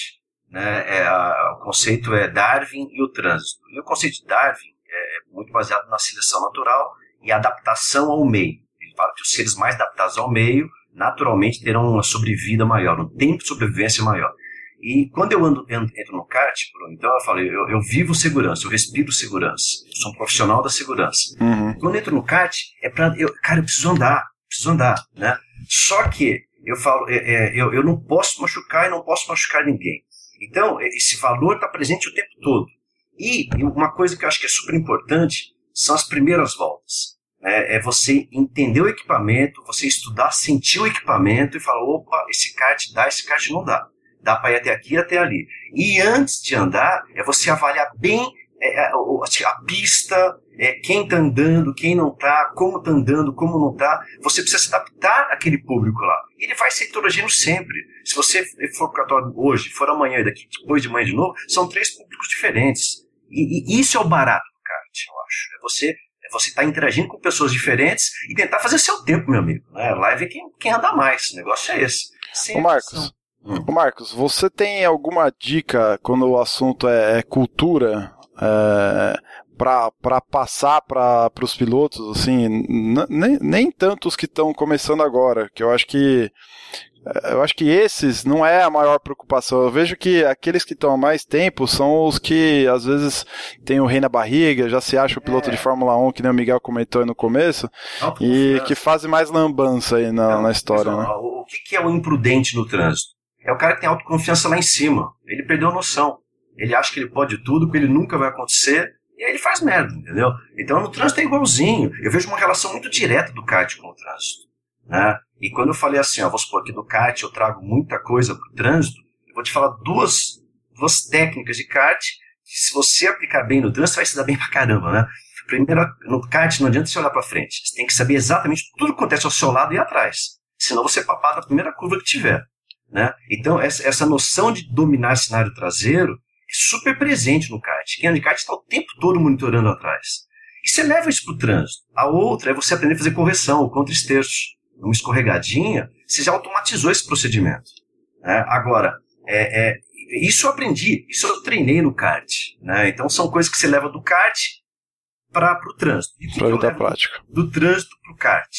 S4: Né? É, a, o conceito é Darwin e o trânsito. E o conceito de Darwin é muito baseado na seleção natural e adaptação ao meio. Ele fala que os seres mais adaptados ao meio naturalmente terão uma sobrevida maior, um tempo de sobrevivência maior. E quando eu ando, entro no kart, então eu falei, eu, eu, vivo segurança, eu respiro segurança, sou um profissional da segurança. Uhum. Quando eu entro no kart, é pra, eu, cara, eu preciso andar, preciso andar, né? Só que eu falo, é, é, eu, eu não posso machucar e não posso machucar ninguém. Então, esse valor está presente o tempo todo. E uma coisa que eu acho que é super importante são as primeiras voltas. É, é você entender o equipamento, você estudar, sentir o equipamento e falar, opa, esse kart dá, esse kart não dá dá para ir até aqui e até ali. E antes de andar, é você avaliar bem é, é a, a, pista, é, quem está andando, quem não está, como está andando, como não está. Você precisa se adaptar àquele público lá. Ele vai ser heterogêneo sempre. Se você for para hoje, for amanhã e daqui depois de manhã de novo, são três públicos diferentes. E, e isso é o barato do kart, eu acho. É você é você estar tá interagindo com pessoas diferentes e tentar fazer seu tempo, meu amigo. Né? Lá é quem, quem anda mais. O negócio é esse.
S1: Sem Ô, Marcos. Marcos, você tem alguma dica quando o assunto é, é cultura é, para passar para os pilotos? Assim, nem, nem tanto os que estão começando agora, que eu acho que eu acho que esses não é a maior preocupação. Eu vejo que aqueles que estão há mais tempo são os que às vezes tem o rei na barriga, já se acha o piloto é. de Fórmula 1, que nem o Miguel comentou aí no começo, e que fazem mais lambança aí na, não, na história. Né?
S4: O que é o imprudente no trânsito? É o cara que tem autoconfiança lá em cima. Ele perdeu a noção. Ele acha que ele pode tudo, que ele nunca vai acontecer, e aí ele faz merda, entendeu? Então no trânsito é igualzinho. Eu vejo uma relação muito direta do kart com o trânsito. Né? E quando eu falei assim, ó, vou supor que do kart eu trago muita coisa para o trânsito, eu vou te falar duas, duas técnicas de kart que se você aplicar bem no trânsito vai se dar bem pra caramba, né? Primeiro, no kart não adianta você olhar para frente. Você tem que saber exatamente tudo que acontece ao seu lado e atrás. Senão você é papado na primeira curva que tiver. Né? Então, essa, essa noção de dominar cenário traseiro é super presente no kart. Quem anda de kart está o tempo todo monitorando atrás. E você leva isso para o trânsito. A outra é você aprender a fazer correção, o contra-esterço. Uma escorregadinha, você já automatizou esse procedimento. Né? Agora, é, é, isso eu aprendi, isso eu treinei no kart. Né? Então, são coisas que você leva do kart para o trânsito.
S1: Para a prática.
S4: Do trânsito para o kart.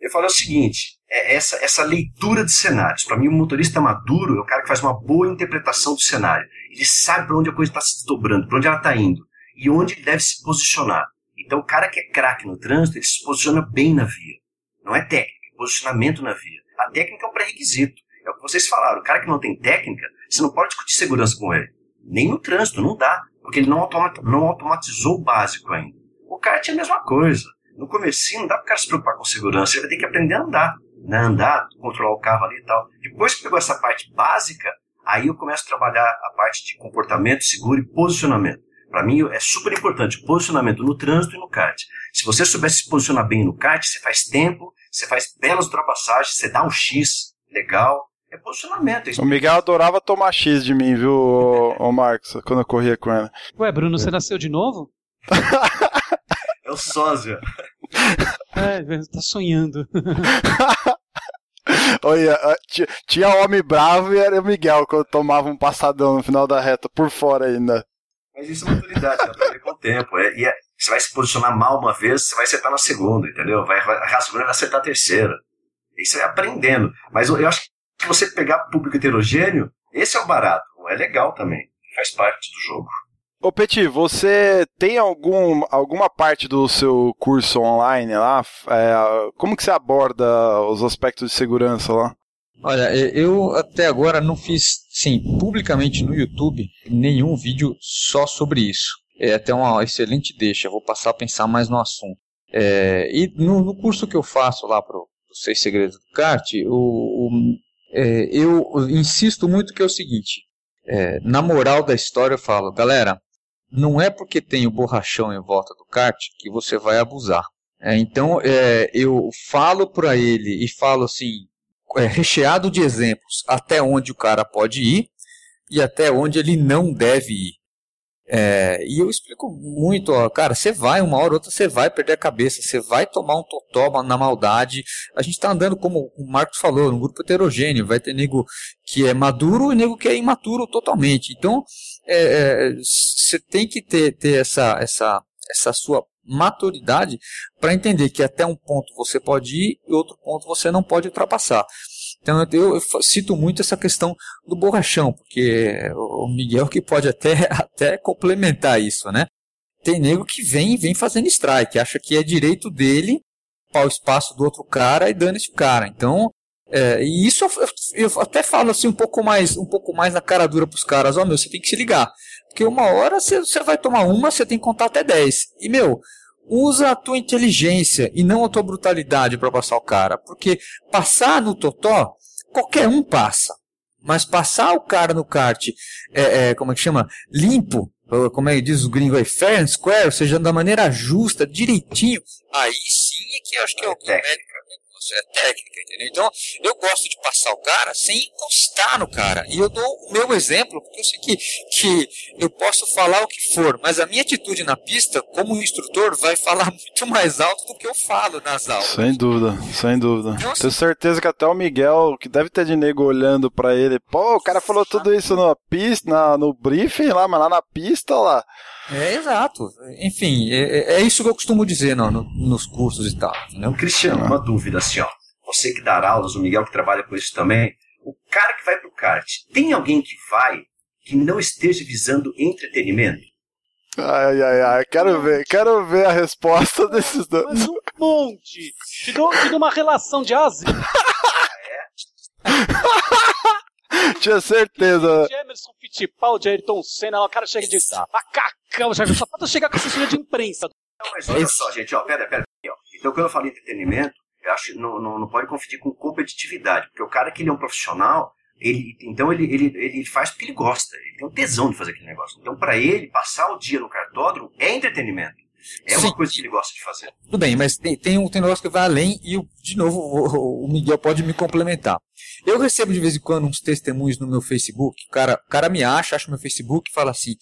S4: Eu falo o seguinte: é essa, essa leitura de cenários. Para mim, o motorista maduro é o cara que faz uma boa interpretação do cenário. Ele sabe para onde a coisa está se desdobrando, para onde ela está indo e onde ele deve se posicionar. Então, o cara que é craque no trânsito, ele se posiciona bem na via. Não é técnica, é posicionamento na via. A técnica é um pré-requisito. É o que vocês falaram. O cara que não tem técnica, você não pode discutir segurança com ele. Nem no trânsito, não dá. Porque ele não, não automatizou o básico ainda. O kart é a mesma coisa. No começo não dá para o cara se preocupar com segurança. Ele vai ter que aprender a andar né, andar, controlar o carro ali e tal. Depois que pegou essa parte básica, aí eu começo a trabalhar a parte de comportamento seguro e posicionamento. Para mim é super importante o posicionamento no trânsito e no kart. Se você souber se posicionar bem no kart, você faz tempo, você faz belas ultrapassagens, você dá um X legal. É posicionamento. É
S1: o Miguel adorava tomar X de mim, viu, o, Marcos, quando eu corria com ele.
S3: Ué, Bruno, você nasceu de novo?
S4: é o sósia.
S3: É, tá sonhando.
S1: Olha, tinha homem bravo e era o Miguel quando tomava um passadão no final da reta, por fora ainda.
S4: Mas isso é maturidade, vai aprender com o tempo. É, e é, você vai se posicionar mal uma vez, você vai acertar na segunda, entendeu? Vai, vai, a segunda vai acertar a terceira. E você vai aprendendo. Mas eu, eu acho que você pegar público heterogêneo, esse é o barato. É legal também. Faz parte do jogo.
S1: Ô Peti, você tem algum, alguma parte do seu curso online lá? É, como que você aborda os aspectos de segurança lá?
S2: Olha, eu até agora não fiz, sim, publicamente no YouTube, nenhum vídeo só sobre isso. É até uma excelente deixa, vou passar a pensar mais no assunto. É, e no, no, curso que eu faço lá para os Seis Segredos do Kart, o, o, é, eu insisto muito que é o seguinte, é, na moral da história eu falo, galera, não é porque tem o borrachão em volta do kart que você vai abusar. É, então é, eu falo para ele e falo assim, é, recheado de exemplos até onde o cara pode ir e até onde ele não deve ir. É, e eu explico muito, ó, cara, você vai, uma hora ou outra você vai perder a cabeça, você vai tomar um totó na maldade. A gente está andando, como o Marcos falou, num grupo heterogêneo, vai ter nego que é maduro e nego que é imaturo totalmente. Então, é, é, você tem que ter, ter essa, essa, essa sua maturidade para entender que até um ponto você pode ir e outro ponto você não pode ultrapassar. Então eu, eu, cito muito essa questão do borrachão, porque o Miguel que pode até, até complementar isso, né? Tem nego que vem vem fazendo strike, acha que é direito dele o espaço do outro cara e dando esse cara. Então, é, e isso eu, eu, até falo assim um pouco mais, um pouco mais na cara dura para os caras, ó oh, meu, você tem que se ligar. Porque uma hora você, você vai tomar uma, você tem que contar até 10. E, meu, usa a tua inteligência e não a tua brutalidade para passar o cara. Porque passar no totó, qualquer um passa. Mas passar o cara no kart, é, é, como é que chama? Limpo, como é que diz o gringo aí, fair and square, ou seja, da maneira justa, direitinho, aí sim é que eu acho que é o que o médico é técnica, entendeu? Então, eu gosto de passar o cara sem encostar no cara. E eu dou o meu exemplo, porque eu sei que, que eu posso falar o que for, mas a minha atitude na pista, como instrutor, vai falar muito mais alto do que eu falo nas aulas.
S1: Sem dúvida, sem dúvida. Então, assim, Tenho certeza que até o Miguel, que deve ter de nego olhando pra ele, pô, o cara falou tudo isso na pista, na, no briefing lá, mas lá na pista lá.
S2: É, exato. Enfim, é, é, isso que eu costumo dizer no, nos cursos e tal. Entendeu?
S4: Cristiano, uma dúvida assim, ó. Você que dá aulas, o Miguel que trabalha com isso também. O cara que vai pro kart, tem alguém que vai que não esteja visando entretenimento?
S1: Ai, ai, ai, quero ver, quero ver a resposta desses dois.
S3: Mas um monte! Te dou, te dou uma relação de asa.
S1: Ah, é? Tinha certeza.
S3: Emerson Fittipaldi, Ayrton Senna, o cara chega de macacão, já só falta chegar com assessoria de imprensa.
S4: Não, mas olha só, gente, ó, pera, pera, pera. Então, quando eu falo entretenimento, eu acho que não, não, não pode confundir com competitividade, porque o cara que ele é um profissional, ele, então ele, ele, ele faz porque ele gosta, ele tem um tesão de fazer aquele negócio. Então, para ele, passar o dia no cartódromo é entretenimento. É Sim. uma coisa que ele gosta de fazer.
S2: Tudo bem, mas tem, tem, um, tem um negócio que vai além e, de novo, o, o, Miguel pode me complementar. Eu recebo de vez em quando uns testemunhos no meu Facebook. O cara, o cara me acha, acha meu Facebook e fala assim: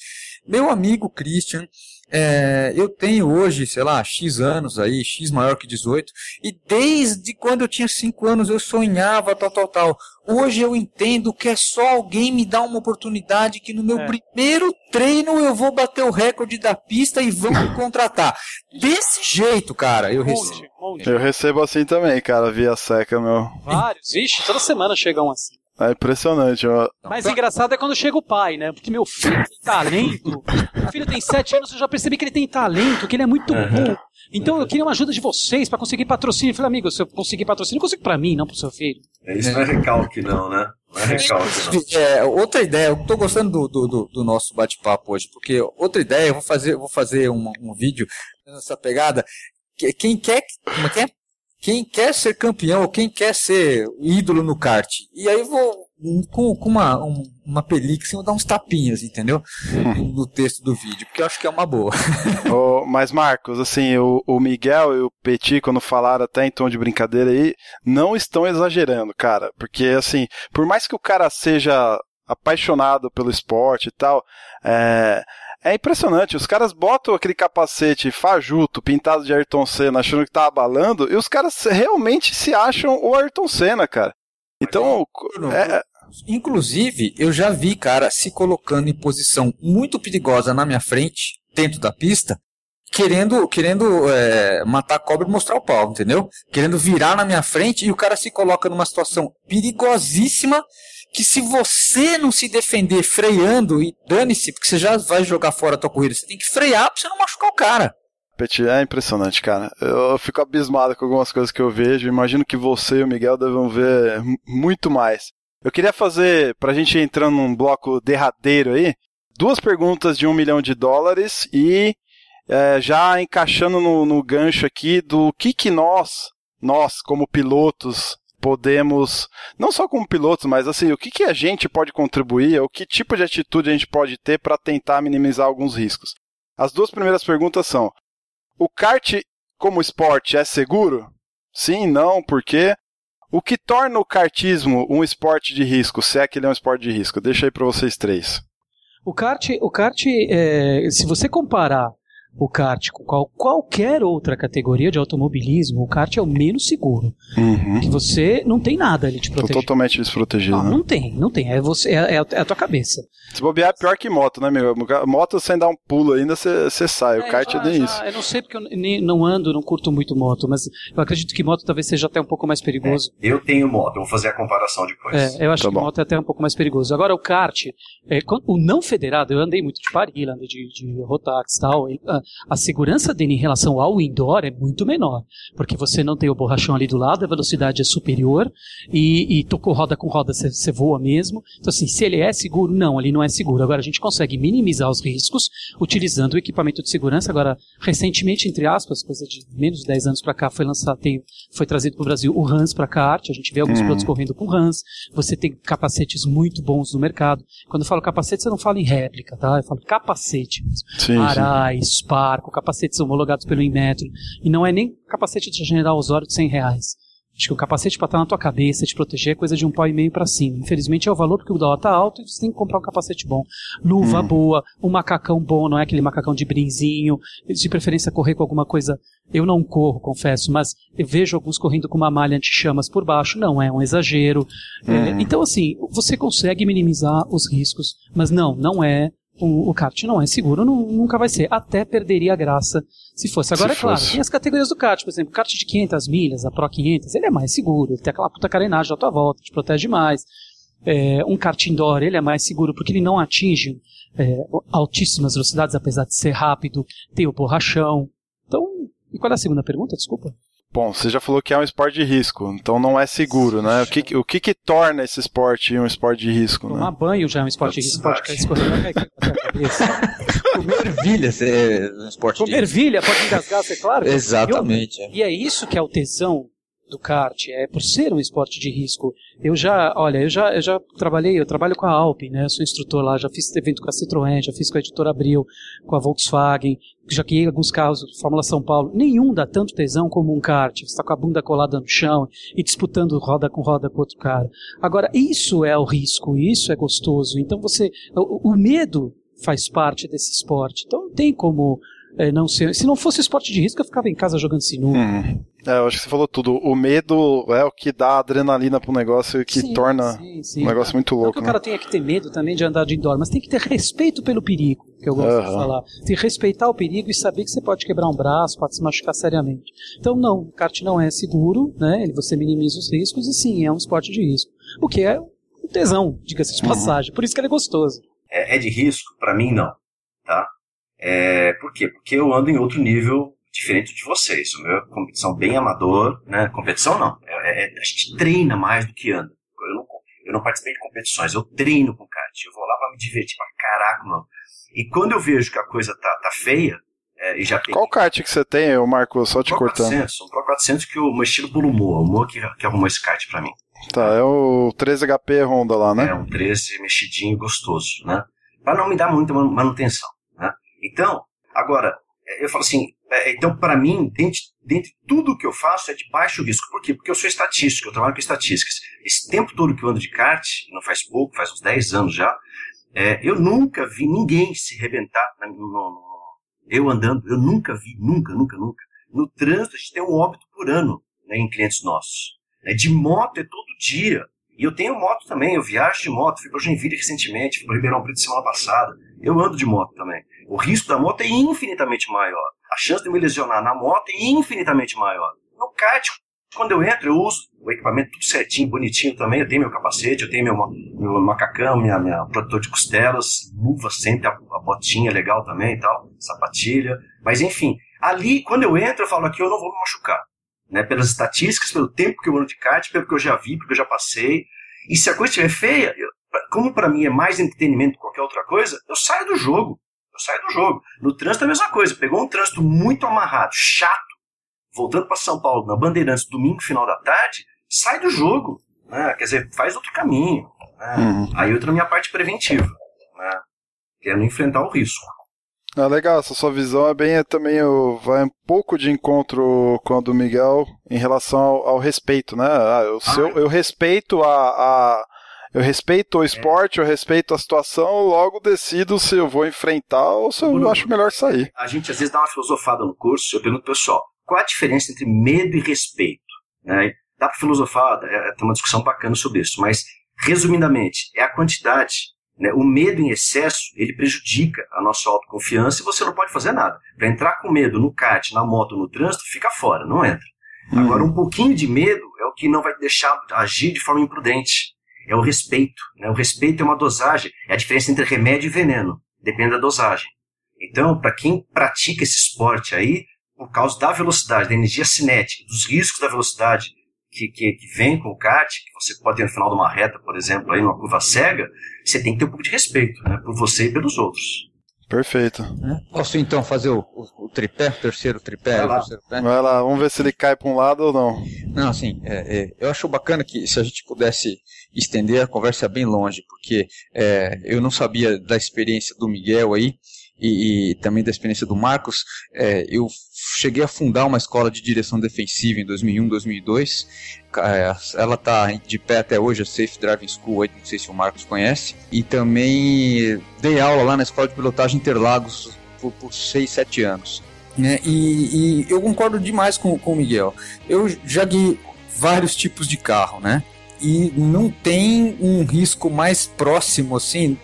S2: Meu amigo Christian, é, eu tenho hoje, sei lá, X anos aí, X maior que 18, e desde quando eu tinha 5 anos eu sonhava tal, tal, tal. Hoje eu entendo que é só alguém me dar uma oportunidade que no meu é. primeiro treino eu vou bater o recorde da pista e vão me contratar. Desse jeito, cara, eu recebo.
S1: Eu recebo assim também, cara, via seca, meu.
S3: Vários, ixi, toda semana chegam assim.
S1: É impressionante. Ó.
S3: Mais engraçado é quando chega o pai, né? Porque meu filho tem talento. Meu filho tem sete anos, eu já percebi que ele tem talento, que ele é muito bom. Então eu queria uma ajuda de vocês para conseguir patrocínio. Eu falei, amigo, se eu conseguir patrocínio, eu consigo para mim, não pro seu filho.
S4: É, isso não é recalque, não, né? Não é recalque, não.
S2: É, outra ideia, eu tô gostando do, do, do, do nosso bate-papo hoje, porque outra ideia, eu vou fazer, eu vou fazer um, um vídeo nessa pegada. Quem quer, como é que é? Quem quer ser campeão ou quem quer ser ídolo no kart. E aí eu vou com, com uma, um, uma película, assim, vou dar uns tapinhas, entendeu? No texto do vídeo, porque eu acho que é uma boa.
S1: oh, mas, Marcos, assim, o, o Miguel e o Petit, quando falaram até em tom de brincadeira aí, não estão exagerando, cara. Porque, assim, por mais que o cara seja apaixonado pelo esporte e tal, é, é impressionante, os caras botam aquele capacete fajuto, pintado de Ayrton Senna, achando que tá abalando, e os caras realmente se acham o Ayrton Senna, cara. Então, é...
S2: inclusive, eu já vi cara se colocando em posição muito perigosa na minha frente, dentro da pista, querendo, querendo é, matar a cobra e mostrar o pau, entendeu? Querendo virar na minha frente e o cara se coloca numa situação perigosíssima que se você não se defender freando e dane-se, porque você já vai jogar fora a tua corrida, você tem que frear pra você não machucar o cara.
S1: Petit, é impressionante, cara. Eu fico abismado com algumas coisas que eu vejo. Imagino que você e o Miguel devem ver muito mais. Eu queria fazer, pra gente entrando num bloco derradeiro aí, duas perguntas de um milhão de dólares e é, já encaixando no, no gancho aqui do que que nós, nós como pilotos, podemos, não só como pilotos, mas assim, o que, que a gente pode contribuir, ou que tipo de atitude a gente pode ter para tentar minimizar alguns riscos. As duas primeiras perguntas são: o kart como esporte é seguro? Sim, não, por quê? O que torna o kartismo um esporte de risco, se é que ele é um esporte de risco? Deixa aí para vocês três.
S3: O kart, o kart é, se você comparar o kart com qual, qualquer outra categoria de automobilismo, o kart é o menos seguro.
S1: Uhum.
S3: Que você não tem nada ali te
S1: Tô
S3: proteger.
S1: totalmente desprotegido,
S3: Não,
S1: né?
S3: não tem, não tem. É, você, é, é a- é a tua cabeça.
S1: Se bobear é pior que moto, né, meu? Moto sem dar um pulo ainda, você sai. O
S3: É,
S1: kart
S3: já-
S1: nem
S3: já-
S1: isso.
S3: Eu não sei porque eu nem, não ando, não curto muito moto, mas eu acredito que moto talvez seja até um pouco mais perigoso.
S4: Eu tenho moto, eu vou fazer a comparação depois.
S3: É, eu acho
S1: Tá
S3: que
S1: bom.
S3: moto é até um pouco mais perigoso. Agora, o kart, é, o não federado, eu andei muito de Paris, andei de, de Rotax e tal, e, a, segurança dele em relação ao indoor é muito menor, porque você não tem o borrachão ali do lado, a velocidade é superior, e, e tocou roda com roda, você voa mesmo. Então, assim, se ele é seguro, não, ele não é seguro. Agora, a gente consegue minimizar os riscos utilizando o equipamento de segurança. Agora, recentemente, entre aspas, coisa de menos de 10 anos para cá, foi lançado, tem, foi trazido para o Brasil o Hans para kart, a gente vê alguns
S1: Uhum.
S3: pilotos correndo com Hans, você tem capacetes muito bons no mercado. Quando eu falo capacete, você não fala em réplica, tá? Eu falo capacete mesmo.
S1: Sim, sim.
S3: Sparco, capacetes homologados pelo Inmetro. E não é nem capacete de General Osório de 100 reais. Acho que o capacete para estar na tua cabeça, te proteger, é coisa de um pau e meio para cima. Infelizmente é o valor porque o dólar tá alto e você tem que comprar um capacete bom. Luva
S1: Hum.
S3: boa, um macacão bom, não é aquele macacão de brinzinho. De preferência correr com alguma coisa. Eu não corro, confesso, mas eu vejo alguns correndo com uma malha anti-chamas por baixo. Não é um exagero. É,
S1: Uhum.
S3: então, assim, você consegue minimizar os riscos, mas não, não é. O, o kart não é seguro, nu- nunca vai ser. Até perderia a graça se fosse. Agora,
S1: Se
S3: é claro,
S1: fosse.
S3: tem as categorias do kart, por exemplo, o kart de 500 milhas, a Pro 500, ele é mais seguro, ele tem aquela puta carenagem à tua volta, te protege mais. É, um kart indoor, ele é mais seguro porque ele não atinge é, altíssimas velocidades, apesar de ser rápido, tem o borrachão. Então, e qual é a segunda pergunta? Desculpa.
S1: Bom, você já falou que é um esporte de risco, então não é seguro, né? O que, o que, que torna esse esporte um esporte de risco,
S3: Tomar
S1: né?
S3: banho já é um esporte de risco, pode escorrendo cair cabeça.
S2: Comer ervilha é um esporte
S3: Comer
S2: de...
S3: ervilha pode engasgar, você é claro.
S2: Exatamente. é.
S3: E é isso que é o tesão do kart, é por ser um esporte de risco. Eu já, olha, eu já, eu já trabalhei, eu trabalho com a Alpine, né? Eu sou instrutor lá, já fiz evento com a Citroën, já fiz com a editora Abril, com a Volkswagen, já guiei alguns carros Fórmula São Paulo. Nenhum dá tanto tesão como um kart. Você está com a bunda colada no chão e disputando roda com roda com outro cara. Agora, isso é o risco, isso é gostoso. Então você, o, o medo faz parte desse esporte. Então não tem como eh, não ser. Se não fosse esporte de risco, eu ficava em casa jogando sinuca.
S1: Hum. É, eu acho que você falou tudo. O medo é o que dá adrenalina pro negócio e que
S3: Sim,
S1: torna
S3: sim, sim.
S1: um negócio muito
S3: Não
S1: louco,
S3: que o
S1: né?
S3: cara tenha que ter medo também de andar de indoor, mas tem que ter respeito pelo perigo, que eu gosto de
S1: Aham.
S3: falar. Tem que respeitar o perigo e saber que você pode quebrar um braço, pode se machucar seriamente. Então, não, o kart não é seguro, né? Ele, você minimiza os riscos e sim, é um esporte de risco. O que é um tesão, diga-se de
S1: Uhum.
S3: passagem. Por isso que ele é gostoso.
S4: É, é de risco? Pra mim, não. Tá? É, por quê? Porque eu ando em outro nível diferente de vocês. O meu é competição bem amador, né? Competição não. É- é- a gente treina mais do que anda. Eu não, eu não participei de competições, eu treino com kart. Eu vou lá pra me divertir pra caraca, mano. E quando eu vejo que a coisa tá, tá feia, é, e já peguei
S1: Qual kart que você tem, ô Marco? Só te
S4: Pro
S1: cortando.
S4: 400, um Pro 400 que o meu estilo pelo Moa, o Moa que, que arrumou esse kart pra mim.
S1: Tá, é o 13HP Honda lá, né?
S4: É um 13 mexidinho gostoso, né? Pra não me dar muita manu- manutenção, né? Então, agora, é, eu falo assim, é, então para mim, dentre, dentre tudo que eu faço é de baixo risco. Por quê? Porque eu sou estatístico, eu trabalho com estatísticas. Esse tempo todo que eu ando de kart, não faz pouco, faz uns 10 anos já, é, eu nunca vi ninguém se rebentar na- no- no- eu andando, eu nunca vi, nunca, nunca, nunca. No trânsito a gente tem um óbito por ano né, em clientes nossos. né? De moto é todo dia. E eu tenho moto também, eu viajo de moto, fui para Joinville recentemente, fui para Ribeirão Preto semana passada. Eu ando de moto também. O risco da moto é infinitamente maior. A chance de me lesionar na moto é infinitamente maior. No kart, quando eu entro, eu uso o equipamento tudo certinho, bonitinho também. Eu tenho meu capacete, eu tenho meu, meu macacão, minha, minha protetor de costelas, luva sempre, a, a botinha legal também e tal, sapatilha. Mas enfim, ali, quando eu entro, eu falo aqui, eu não vou me machucar. Né, pelas estatísticas, pelo tempo que eu ando de kart, pelo que eu já vi, porque eu já passei. E se a coisa estiver feia, eu- como para mim é mais entretenimento que qualquer outra coisa, eu saio do jogo. Eu saio do jogo. No trânsito é a mesma coisa. Pegou um trânsito muito amarrado, chato, voltando para São Paulo na Bandeirantes, domingo, final da tarde, sai do jogo. né? Quer dizer, faz outro caminho. né?
S1: Uhum.
S4: Aí entra a minha parte preventiva. Né? Que é não enfrentar o risco.
S1: É legal, essa sua visão é bem é também o, vai um pouco de encontro com a do Miguel em relação ao, ao respeito, né? Ah, o seu, eu respeito a, a- eu respeito o esporte, eu respeito a situação, logo decido se eu vou enfrentar ou se eu Bruno, acho melhor sair.
S4: A gente às vezes dá uma filosofada no curso, eu pergunto pro pessoal, qual a diferença entre medo e respeito? Né? Dá para filosofar, é, tem uma discussão bacana sobre isso, mas resumidamente, é a quantidade. Né? O medo em excesso, ele prejudica a nossa autoconfiança e você não pode fazer nada. Para entrar com medo no kart, na moto, no trânsito, fica fora, não entra. Uhum. Agora, um pouquinho de medo é o que não vai deixar agir de forma imprudente. É o respeito. Né? O respeito é uma dosagem. É a diferença entre remédio e veneno. Depende da dosagem. Então, para quem pratica esse esporte aí, por causa da velocidade, da energia cinética, dos riscos da velocidade que, que, que vem com o kart, que você pode ter no final de uma reta, por exemplo, aí numa curva cega, você tem que ter um pouco de respeito né, por você e pelos outros.
S1: Perfeito.
S2: Posso então fazer o, o, o tripé, o terceiro tripé?
S1: Vai lá.
S2: Terceiro
S1: Vai lá, vamos ver se ele cai para um lado ou não.
S2: Não, assim, é, é, eu acho bacana que se a gente pudesse estender a conversa bem longe, porque é, eu não sabia da experiência do Miguel aí, e, e, também da experiência do Marcos, é, eu cheguei a fundar uma escola de direção defensiva em 2001, 2002. É, ela está de pé até hoje, a Safe Driving School, não sei se o Marcos conhece. E também dei aula lá na escola de pilotagem Interlagos por, por 6, 7 anos. Né? E, e, eu concordo demais com, com o Miguel. Eu já guiei vários tipos de carro, né? E não tem um risco mais próximo, assim,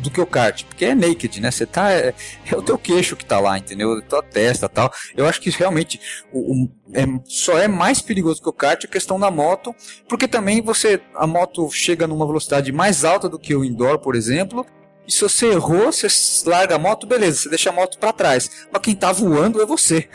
S2: do que o kart, porque é naked, né? Você tá. É, é, o teu queixo que tá lá, entendeu? A tua testa tal. Eu acho que realmente o, o, é, só é mais perigoso que o kart a questão da moto, porque também você. A moto chega numa velocidade mais alta do que o indoor, por exemplo. E se você errou, você larga a moto, beleza, você deixa a moto para trás. Mas quem tá voando é você.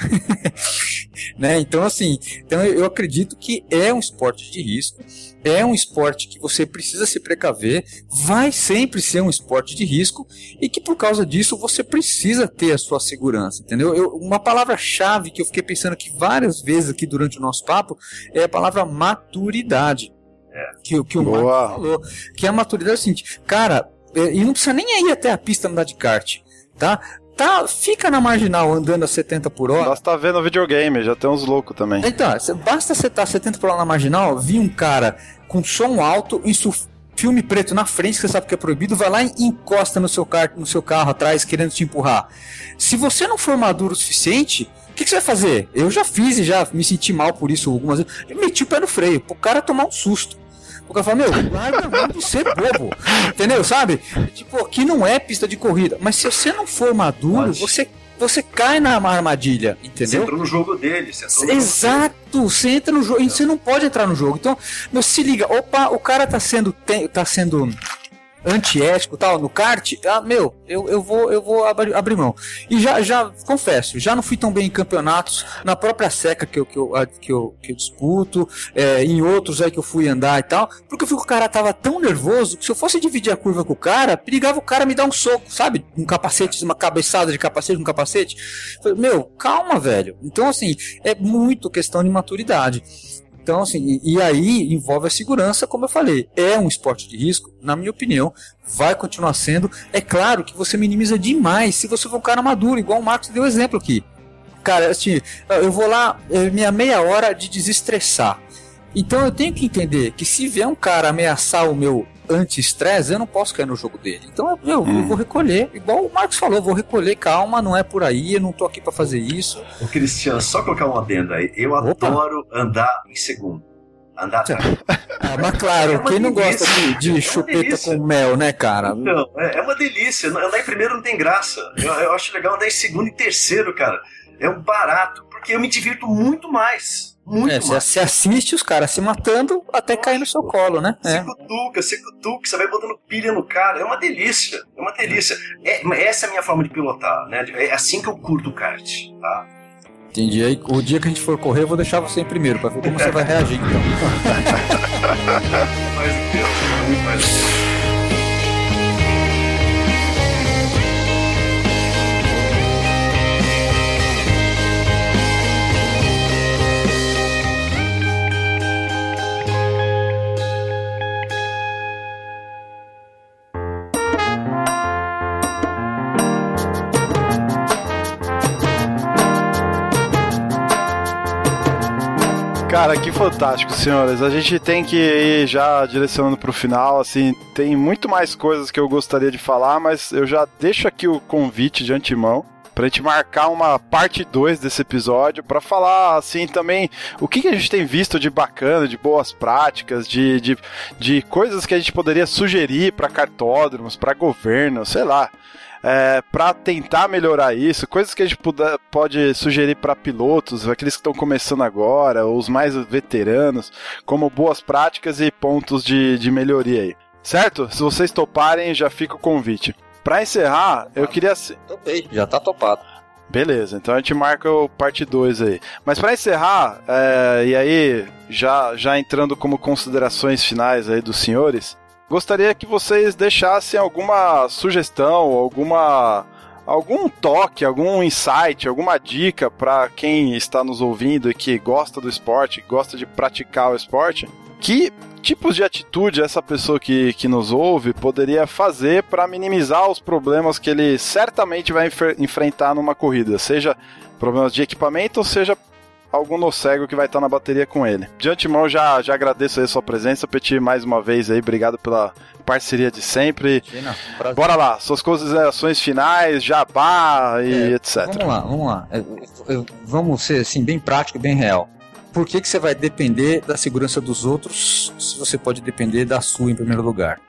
S2: né? Então, assim, então eu acredito que é um esporte de risco é um esporte que você precisa se precaver, vai sempre ser um esporte de risco e que por causa disso você precisa ter a sua segurança, entendeu? Eu, uma palavra-chave que eu fiquei pensando aqui várias vezes aqui durante o nosso papo é a palavra maturidade. É. Que, que o Marco falou. Que a maturidade é o seguinte, cara, e não precisa nem ir até a pista andar de kart, tá? tá, fica na marginal andando a 70 por hora.
S1: Basta tá vendo videogame, já tem uns loucos também.
S2: Então, basta você estar tá 70 por hora na marginal, vi um cara com som alto, isso filme preto na frente, que você sabe que é proibido, vai lá e encosta no seu, car no seu carro atrás, querendo te empurrar. Se você não for maduro o suficiente, o que, que, você vai fazer? Eu já fiz e já me senti mal por isso algumas vezes. Meti o pé no freio, pro cara tomar um susto. O cara fala, meu, larga a de ser bobo. Entendeu? Sabe? Tipo, aqui não é pista de corrida. Mas se você não for maduro, Pode. você você cai na armadilha, entendeu? Você
S4: entrou no jogo dele.
S2: Você Exato, você entra no jogo. Você não pode entrar no jogo. Então, meu, se liga, opa, o cara tá sendo, tá sendo antiético tal no kart, ah, meu, eu, eu vou eu vou abrir, abrir mão. E já, já confesso, já não fui tão bem em campeonatos, na própria seca que eu, que eu, que eu, que eu disputo, é, em outros aí que eu fui andar e tal, porque eu que o cara tava tão nervoso que se eu fosse dividir a curva com o cara, perigava o cara me dar um soco, sabe? Um capacete, uma cabeçada de capacete, um capacete. Falei, meu, calma, velho. Então, assim, é muito questão de maturidade. Então, assim, e, e, aí envolve a segurança, como eu falei. É um esporte de risco, na minha opinião, vai continuar sendo. É claro que você minimiza demais se você for um cara maduro, igual o Marcos deu exemplo aqui. Cara, assim, eu vou lá, é minha meia hora de desestressar. Então eu tenho que entender que se vier um cara ameaçar o meu anti-estresse, eu não posso cair no jogo dele. Então eu, hum. eu, vou recolher, igual o Marcos falou, vou recolher, calma, não é por aí, eu não tô aqui para fazer isso.
S4: O Cristiano, só colocar um adendo aí. Eu Opa. adoro andar em segundo. Andar atrás.
S2: Ah, mas claro, é quem não gosta de, de é chupeta com mel, né, cara?
S4: Não, é, é, uma delícia. Andar em primeiro não tem graça. Eu, eu acho legal andar em segundo e terceiro, cara. É um barato, porque eu me divirto muito mais. Muito é,
S2: Você assiste os caras se matando até cair no seu colo, né?
S4: Você é. cutuca, você cutuca, você vai botando pilha no cara. É uma delícia. É uma delícia. É, essa é a minha forma de pilotar, né? É assim que eu curto o kart, tá?
S2: Entendi. Aí, o dia que a gente for correr, eu vou deixar você em primeiro, pra ver como você vai reagir, então. mais Deus, mais Deus.
S1: Cara, que fantástico, senhores. A gente tem que ir já direcionando para o final. Assim, tem muito mais coisas que eu gostaria de falar, mas eu já deixo aqui o convite de antemão pra gente marcar uma parte 2 desse episódio para falar assim também o que, que, a gente tem visto de bacana, de boas práticas, de, de, de coisas que a gente poderia sugerir para cartódromos, para governo, sei lá é, para tentar melhorar isso, coisas que a gente puder, pode sugerir para pilotos, aqueles que estão começando agora, ou os mais veteranos, como boas práticas e pontos de, de melhoria aí. Certo? Se vocês toparem, já fica o convite. Para encerrar, eu queria.
S2: Topei, já tá topado.
S1: Beleza, então a gente marca o parte 2 aí. Mas para encerrar, é, e aí já, já entrando como considerações finais aí dos senhores, gostaria que vocês deixassem alguma sugestão, alguma algum toque, algum insight, alguma dica para quem está nos ouvindo e que gosta do esporte, gosta de praticar o esporte, que tipos de atitude essa pessoa que, que nos ouve poderia fazer para minimizar os problemas que ele certamente vai enfrentar numa corrida, seja problemas de equipamento ou seja algum no cego que vai estar na bateria com ele. De antemão, já, já agradeço aí a sua presença, Petit, mais uma vez aí, obrigado pela parceria de sempre. Imagina, Bora lá, suas considerações finais, jabá e é, etc.
S2: Vamos lá, vamos lá. Vamos ser assim, bem prático, bem real por que, que você vai depender da segurança dos outros se você pode depender da sua em primeiro lugar?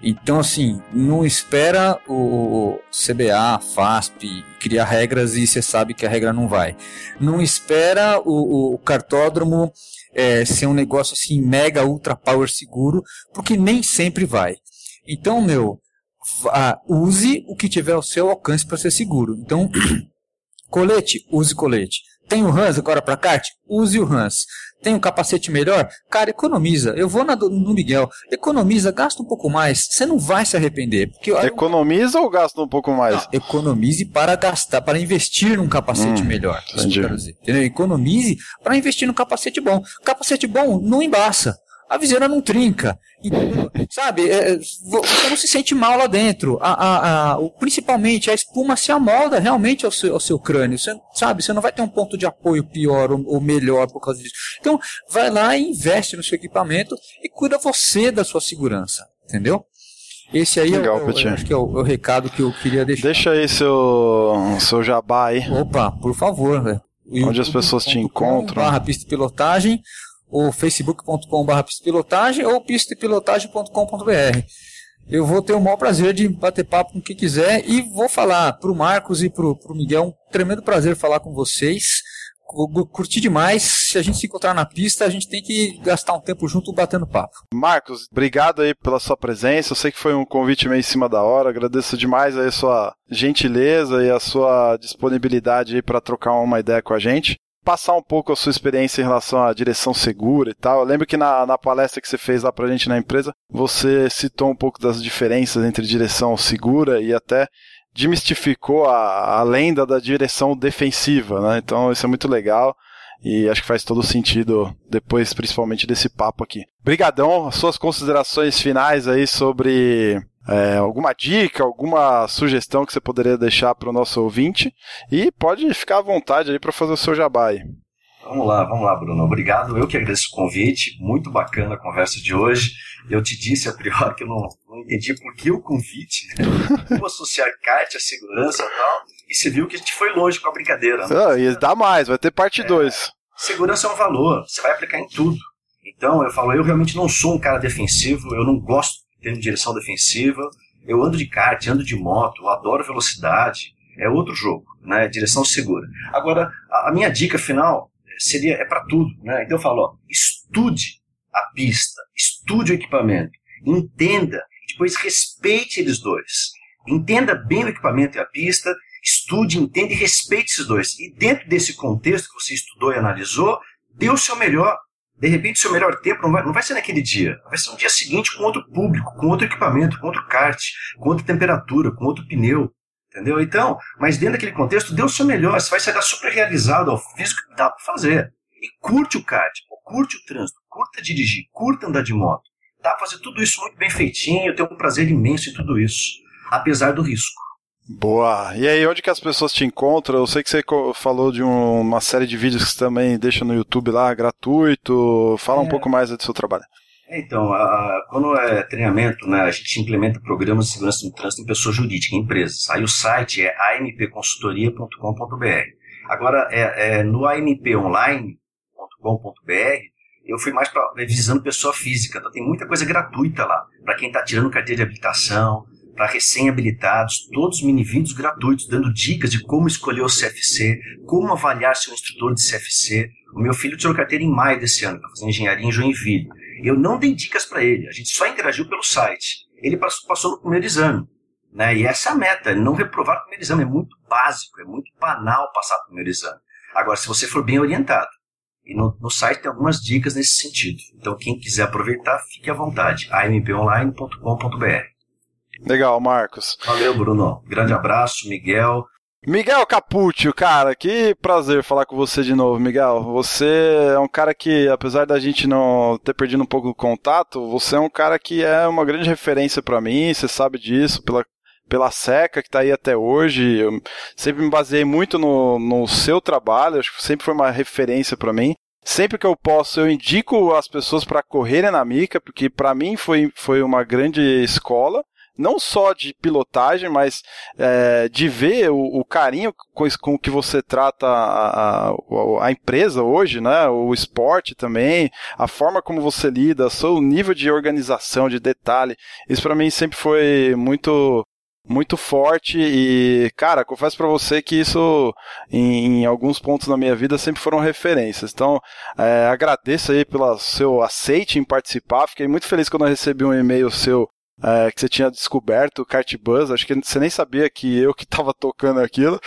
S2: Então, assim, não espera o CBA, FASP criar regras e você sabe que a regra não vai. Não espera o, o cartódromo é, ser um negócio assim mega ultra power seguro, porque nem sempre vai. Então, meu, vá, use o que tiver ao seu alcance para ser seguro. Então, colete, use colete. Tem o Hans agora para kart? Use o Hans. Tem um capacete melhor? Cara, economiza. Eu vou na, no Miguel. Economiza, gasta um pouco mais. Você não vai se arrepender. Porque,
S1: economiza ou gasta um pouco mais? Não,
S2: economize para gastar, para investir num capacete hum, melhor. Entendi. Entendeu? Economize para investir num capacete bom. Capacete bom não embaça a viseira não trinca. sabe? É, é você não se sente mal lá dentro. A, a, a, principalmente a espuma se amolda realmente ao seu, ao seu crânio. Você, sabe? Você não vai ter um ponto de apoio pior ou, ou, melhor por causa disso. Então, vai lá e investe no seu equipamento e cuida você da sua segurança. Entendeu? Esse aí Legal, é, o, acho que é o, é o, recado que eu queria deixar.
S1: Deixa aí seu, seu jabá aí.
S2: Opa, por favor.
S1: Onde as pessoas te encontram.
S2: Barra pista pilotagem ou facebook.com.br pistepilotagem ou pistepilotagem.com.br. Eu vou ter o maior prazer de bater papo com quem quiser e vou falar para o Marcos e para o Miguel. Um tremendo prazer falar com vocês. Curti demais. Se a gente se encontrar na pista, a gente tem que gastar um tempo junto batendo papo.
S1: Marcos, obrigado aí pela sua presença. Eu sei que foi um convite meio em cima da hora. Agradeço demais aí a sua gentileza e a sua disponibilidade aí para trocar uma ideia com a gente passar um pouco a sua experiência em relação à direção segura e tal. Eu lembro que na, na palestra que você fez lá pra gente na empresa, você citou um pouco das diferenças entre direção segura e até demistificou a, a lenda da direção defensiva, né? Então isso é muito legal e acho que faz todo sentido depois, principalmente desse papo aqui. Brigadão, suas considerações finais aí sobre é, alguma dica, alguma sugestão que você poderia deixar para o nosso ouvinte e pode ficar à vontade aí para fazer o seu jabá aí.
S4: Vamos lá, vamos lá, Bruno. Obrigado. Eu que agradeço o convite. Muito bacana a conversa de hoje. Eu te disse a priori que eu não, não entendi por que o convite. Né? Como associar kart à segurança e tal. E você viu que a gente foi longe com a brincadeira.
S1: Né? Ah, e dá mais, vai ter parte 2. É,
S4: segurança é um valor. Você vai aplicar em tudo. Então, eu falo, eu realmente não sou um cara defensivo. Eu não gosto tendo direção defensiva. Eu ando de kart, ando de moto, adoro velocidade. É outro jogo, né? Direção segura. Agora, a, a minha dica final seria é para tudo, né? Então eu falo, ó, estude a pista, estude o equipamento, entenda, depois respeite eles dois. Entenda bem o equipamento e a pista, estude, entenda e respeite esses dois. E dentro desse contexto que você estudou e analisou, dê o seu melhor. De repente, seu melhor tempo não vai, não vai ser naquele dia. Vai ser no dia seguinte com outro público, com outro equipamento, com outro kart, com outra temperatura, com outro pneu. Entendeu? Então, mas dentro daquele contexto, dê o seu melhor. Você vai sair super realizado ao físico que dá para fazer. E curte o kart, curte o trânsito, curta dirigir, curta andar de moto. Dá para fazer tudo isso muito bem feitinho, ter um prazer imenso em tudo isso. Apesar do risco.
S1: Boa. E aí, onde que as pessoas te encontram? Eu sei que você falou de um, uma série de vídeos que você também deixa no YouTube lá, gratuito. Fala é. um pouco mais do seu trabalho.
S4: Então, a, quando é treinamento, né, a gente implementa programas de segurança no trânsito em pessoa jurídica, em empresas. Aí o site é ampconsultoria.com.br. Agora, é, é, no amponline.com.br, eu fui mais pra, visando pessoa física. Então, tem muita coisa gratuita lá, para quem está tirando carteira de habilitação, para recém-habilitados, todos mini-vídeos gratuitos, dando dicas de como escolher o CFC, como avaliar seu instrutor de CFC. O meu filho tirou carteira em maio desse ano, está fazendo engenharia em Joinville. Eu não dei dicas para ele, a gente só interagiu pelo site. Ele passou no primeiro exame. Né? E essa é a meta, não reprovar o primeiro exame. É muito básico, é muito banal passar o primeiro exame. Agora, se você for bem orientado, e no, no, site tem algumas dicas nesse sentido. Então, quem quiser aproveitar, fique à vontade. amponline.com.br.
S1: Legal, Marcos.
S4: Valeu, Bruno. Grande abraço, Miguel.
S1: Miguel Capuccio, cara, que prazer falar com você de novo, Miguel. Você é um cara que, apesar da gente não ter perdido um pouco o contato, você é um cara que é uma grande referência para mim, você sabe disso, pela, pela seca que tá aí até hoje. Eu sempre me baseei muito no, no seu trabalho, acho que sempre foi uma referência para mim. Sempre que eu posso, eu indico as pessoas para correrem na Mica, porque para mim foi, foi uma grande escola não só de pilotagem, mas é, de ver o, o carinho com, com que você trata a, a, a, empresa hoje, né? O esporte também, a forma como você lida, seu nível de organização, de detalhe. Isso para mim sempre foi muito muito forte e, cara, confesso para você que isso, em, em, alguns pontos da minha vida, sempre foram referências. Então, é, agradeço aí pelo seu aceite em participar. Fiquei muito feliz quando eu recebi um e-mail seu é, que você tinha descoberto o Kart Buzz, acho que você nem sabia que eu que tava tocando aquilo.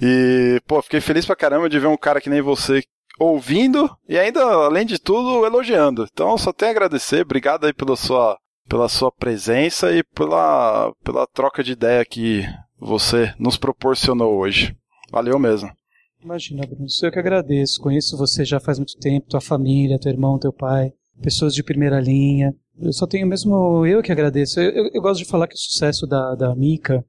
S1: E, pô, fiquei feliz pra caramba de ver um cara que nem você ouvindo e ainda, além de tudo, elogiando. Então, só tenho a agradecer, obrigado aí pela sua, pela sua presença e pela, pela troca de ideia que você nos proporcionou hoje. Valeu mesmo.
S3: Imagina, Bruno, eu que agradeço. Conheço você já faz muito tempo, tua família, teu irmão, teu pai, pessoas de primeira linha. Eu só tenho mesmo eu que agradeço. Eu, eu, eu gosto de falar que o sucesso da, da Mica,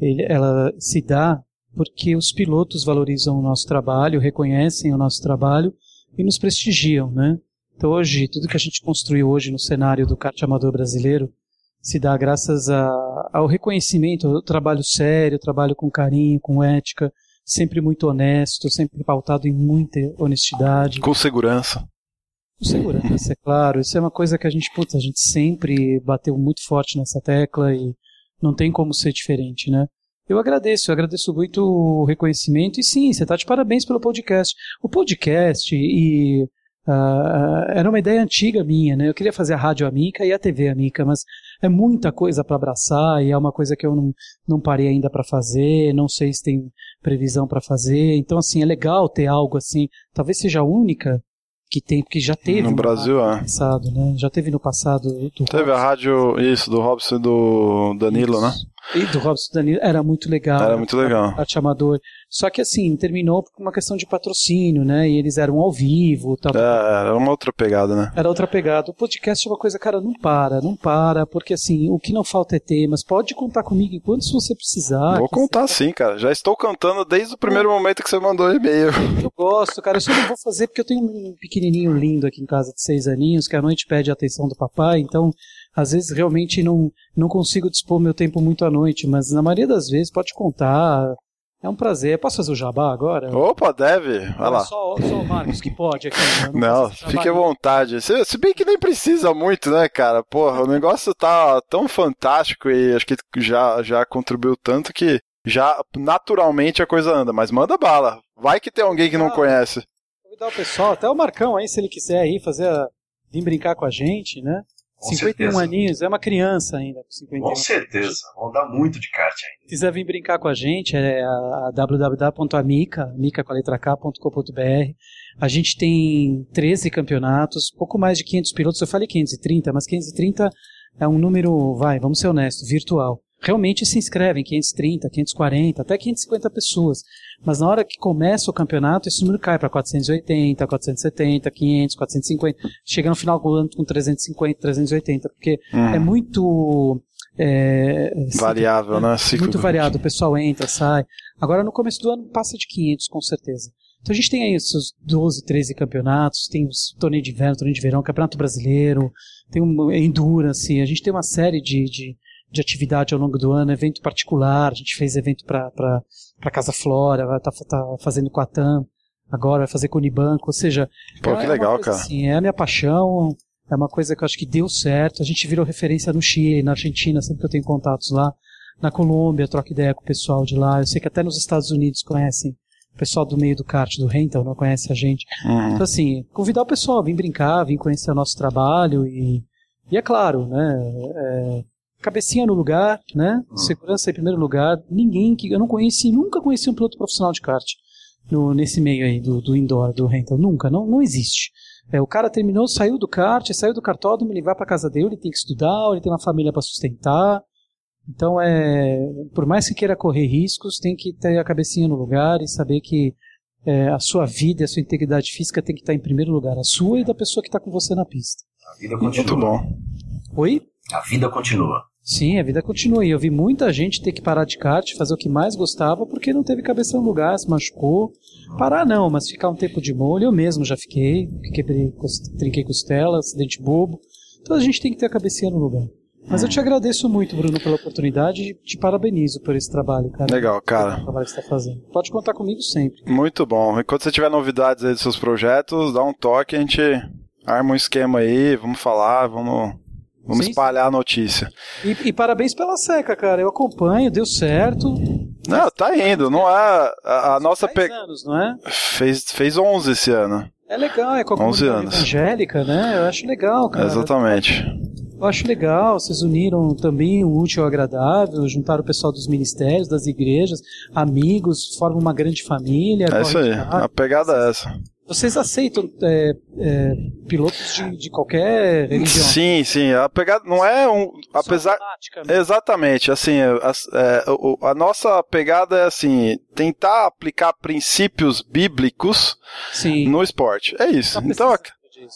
S3: ele, ela se dá porque os pilotos valorizam o nosso trabalho, reconhecem o nosso trabalho e nos prestigiam, né? Então hoje, tudo que a gente construiu hoje no cenário do kart amador brasileiro se dá graças a, ao reconhecimento, ao trabalho sério, trabalho com carinho, com ética, sempre muito honesto, sempre pautado em muita honestidade.
S1: Com segurança.
S3: Com segurança, é claro. Isso é uma coisa que a gente, a gente sempre bateu muito forte nessa tecla e não tem como ser diferente, né? Eu agradeço, eu agradeço muito o reconhecimento e sim, você está de parabéns pelo podcast. O podcast e uh, era uma ideia antiga minha, né? Eu queria fazer a rádio Amica e a TV Amica, mas é muita coisa para abraçar e é uma coisa que eu não, não parei ainda para fazer, não sei se tem previsão para fazer. Então, assim, é legal ter algo assim, talvez seja única que tem, porque já teve
S1: no Brasil, é.
S3: passado, né? Já teve no passado.
S1: teve Robson. a rádio, isso, do Robson e do Danilo, né?
S3: isso. né? E do Robson Danilo era muito legal.
S1: Era muito legal.
S3: Arte amador. Só que assim, terminou por uma questão de patrocínio, né? E eles eram ao vivo. Tal.
S1: É, era uma outra pegada, né?
S3: Era outra pegada. O podcast é uma coisa, cara, não para, não para, porque assim, o que não falta é temas. Pode contar comigo enquanto você precisar.
S1: Vou contar você... sim, cara. Já estou cantando desde o primeiro momento que você mandou o e-mail.
S3: Eu gosto, cara. Eu só não vou fazer porque eu tenho um pequenininho lindo aqui em casa de seis aninhos que à noite pede a atenção do papai, então às vezes realmente não, não consigo dispor meu tempo muito à noite, mas na maioria das vezes pode contar. É um prazer. Posso fazer o jabá agora?
S1: Opa, deve. Vai lá.
S3: Só, só o Marcos que pode aqui.
S1: Né? Não, não fique à vontade. Se, se, bem que nem precisa muito, né, cara? Porra, o negócio tá tão fantástico e acho que já, já contribuiu tanto que já naturalmente a coisa anda. Mas manda bala. Vai que tem alguém que não ah, conhece.
S3: Convidar o pessoal, até o Marcão aí, se ele quiser aí fazer a, vir brincar com a gente, né? Com 51 certeza. aninhos, é uma criança ainda. Com, 51
S4: com certeza, vão dar muito de kart ainda.
S3: Se quiser vir brincar com a gente, é a www.amica, amica com a letra K.com.br. A gente tem 13 campeonatos, pouco mais de 500 pilotos. Eu falei 530, mas 530 é um número, vai, vamos ser honestos, virtual realmente se inscrevem 530, 540, até 550 pessoas. Mas na hora que começa o campeonato, esse número cai para 480, 470, 500, 450. Chega no final do ano com 350, 380, porque uhum. é muito É,
S1: variável, né?
S3: Ciclo muito variado, o pessoal entra, sai. Agora no começo do ano passa de 500, com certeza. Então a gente tem aí os seus 12, 13 campeonatos, tem os torneio de inverno, torneio de verão, campeonato brasileiro, tem um endurance, a gente tem uma série de, de, de atividade ao longo do ano, evento particular, a gente fez evento para Casa Flora, vai tá, tá fazendo com a TAM, agora vai fazer com o Unibanco, ou seja...
S1: Pô, que é legal, cara.
S3: Assim, é a minha paixão, é uma coisa que eu acho que deu certo. A gente virou referência no Chile, na Argentina, sempre que eu tenho contatos lá. Na Colômbia, troco ideia com o pessoal de lá. Eu sei que até nos Estados Unidos conhecem o pessoal do meio do kart, do rental, não conhece a gente. Uhum. Então, assim, convidar o pessoal a vir brincar, vir conhecer o nosso trabalho e, e é claro, né, é, cabecinha no lugar, né, uhum. segurança em primeiro lugar. Ninguém que, eu não conheci, nunca conheci um piloto profissional de kart no, nesse meio aí do, do indoor, do rental. Nunca, não, não existe. É, o cara terminou, saiu do kart, saiu do cartódromo, ele vai para casa dele, ele tem que estudar, ele tem uma família para sustentar. Então, é, por mais que queira correr riscos, tem que ter a cabecinha no lugar e saber que é, a sua vida e a sua integridade física tem que estar em primeiro lugar, a sua e da pessoa que está com você na pista.
S4: A vida continua.
S1: Muito bom.
S3: Oi?
S4: A vida continua.
S3: Sim, a vida continua. E eu vi muita gente ter que parar de kart, fazer o que mais gostava, porque não teve cabeça no lugar, se machucou. Parar não, mas ficar um tempo de molho, eu mesmo já fiquei, quebrei, trinquei costela, acidente bobo. Então a gente tem que ter a cabecinha no lugar. Mas eu te agradeço muito, Bruno, pela oportunidade e te parabenizo por esse trabalho, cara.
S1: Legal, cara.
S3: O trabalho que você está fazendo. Pode contar comigo sempre.
S1: Muito bom. Enquanto você tiver novidades aí dos seus projetos, dá um toque, a gente arma um esquema aí, vamos falar, vamos Vamos sim, espalhar a notícia.
S3: E, e, parabéns pela seca, cara. Eu acompanho, deu certo.
S1: Não, tá indo. Não é. A, a nossa
S3: pegada. anos, não é?
S1: Fez, fez 11 esse ano.
S3: É legal, é com a
S1: 11 anos.
S3: evangélica, né? Eu acho legal, cara.
S1: Exatamente.
S3: Eu acho legal, vocês uniram também o útil ao agradável, juntaram o pessoal dos ministérios, das igrejas, amigos, formam uma grande família.
S1: É isso aí, a pegada é essa.
S3: Vocês aceitam é, é, pilotos de, de, qualquer religião?
S1: Sim, sim. A pegada não é um. Apesar. Exatamente. Assim, a, a, a, nossa pegada é assim: tentar aplicar princípios bíblicos sim. no esporte. É isso. Então,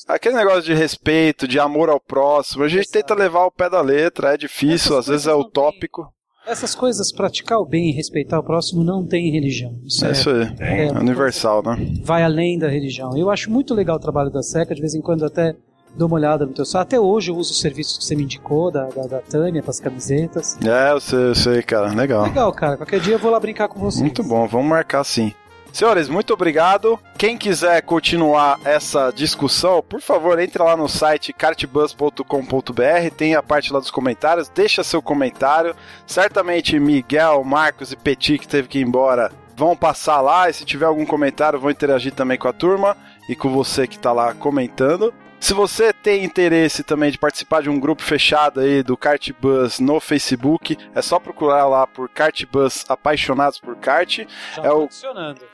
S1: aquele negócio de respeito, de amor ao próximo, a gente Exato. tenta levar o pé da letra. É difícil, às vezes é utópico.
S3: Essas coisas, praticar o bem e respeitar o próximo, não tem religião.
S1: Isso é, é isso aí. É, é universal, né?
S3: Vai além da religião. Eu acho muito legal o trabalho da SECA, de vez em quando até dou uma olhada no teu site. Até hoje eu uso o serviço que você me indicou, da, da, da Tânia, para as camisetas.
S1: É, eu sei, eu sei, cara. Legal.
S3: Legal, cara. Qualquer dia eu vou lá brincar com você.
S1: Muito bom, vamos marcar sim. Senhores, muito obrigado. Quem quiser continuar essa discussão, por favor, entre lá no site cartbus.com.br, tem a parte lá dos comentários, deixa seu comentário. Certamente Miguel, Marcos e Petit, que teve que ir embora, vão passar lá e se tiver algum comentário, vão interagir também com a turma e com você que está lá comentando. Se você tem interesse também de participar de um grupo fechado aí do Kart Bus no Facebook, é só procurar lá por Kart Bus Apaixonados por Kart.
S3: Já é o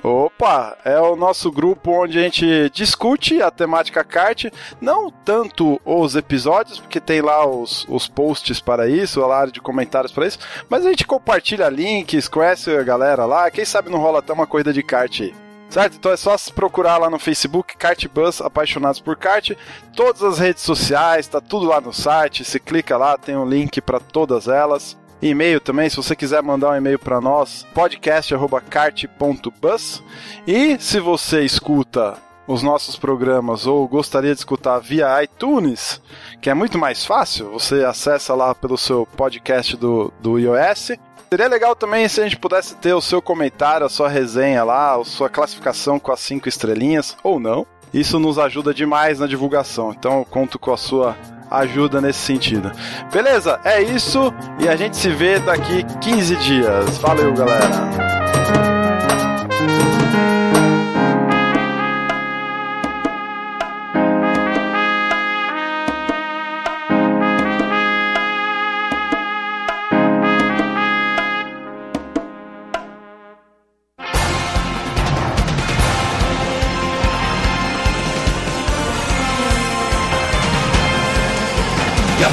S1: Opa, é o nosso grupo onde a gente discute a temática kart, não tanto os episódios, porque tem lá os, os posts para isso, a área de comentários para isso, mas a gente compartilha links, conhece a galera lá, quem sabe não rola até uma corrida de kart aí. Certo? Então é só procurar lá no Facebook, Kartbus Apaixonados por Kart. Todas as redes sociais, tá tudo lá no site. Se clica lá, tem um link para todas elas. E-mail também, se você quiser mandar um e-mail para nós, podcast@kart.bus. E se você escuta os nossos programas ou gostaria de escutar via iTunes, que é muito mais fácil, você acessa lá pelo seu podcast do, do iOS Seria legal também se a gente pudesse ter o seu comentário, a sua resenha lá, a sua classificação com as cinco estrelinhas, ou não. Isso nos ajuda demais na divulgação. Então eu conto com a sua ajuda nesse sentido. Beleza? É isso e a gente se vê daqui 15 dias. Valeu, galera!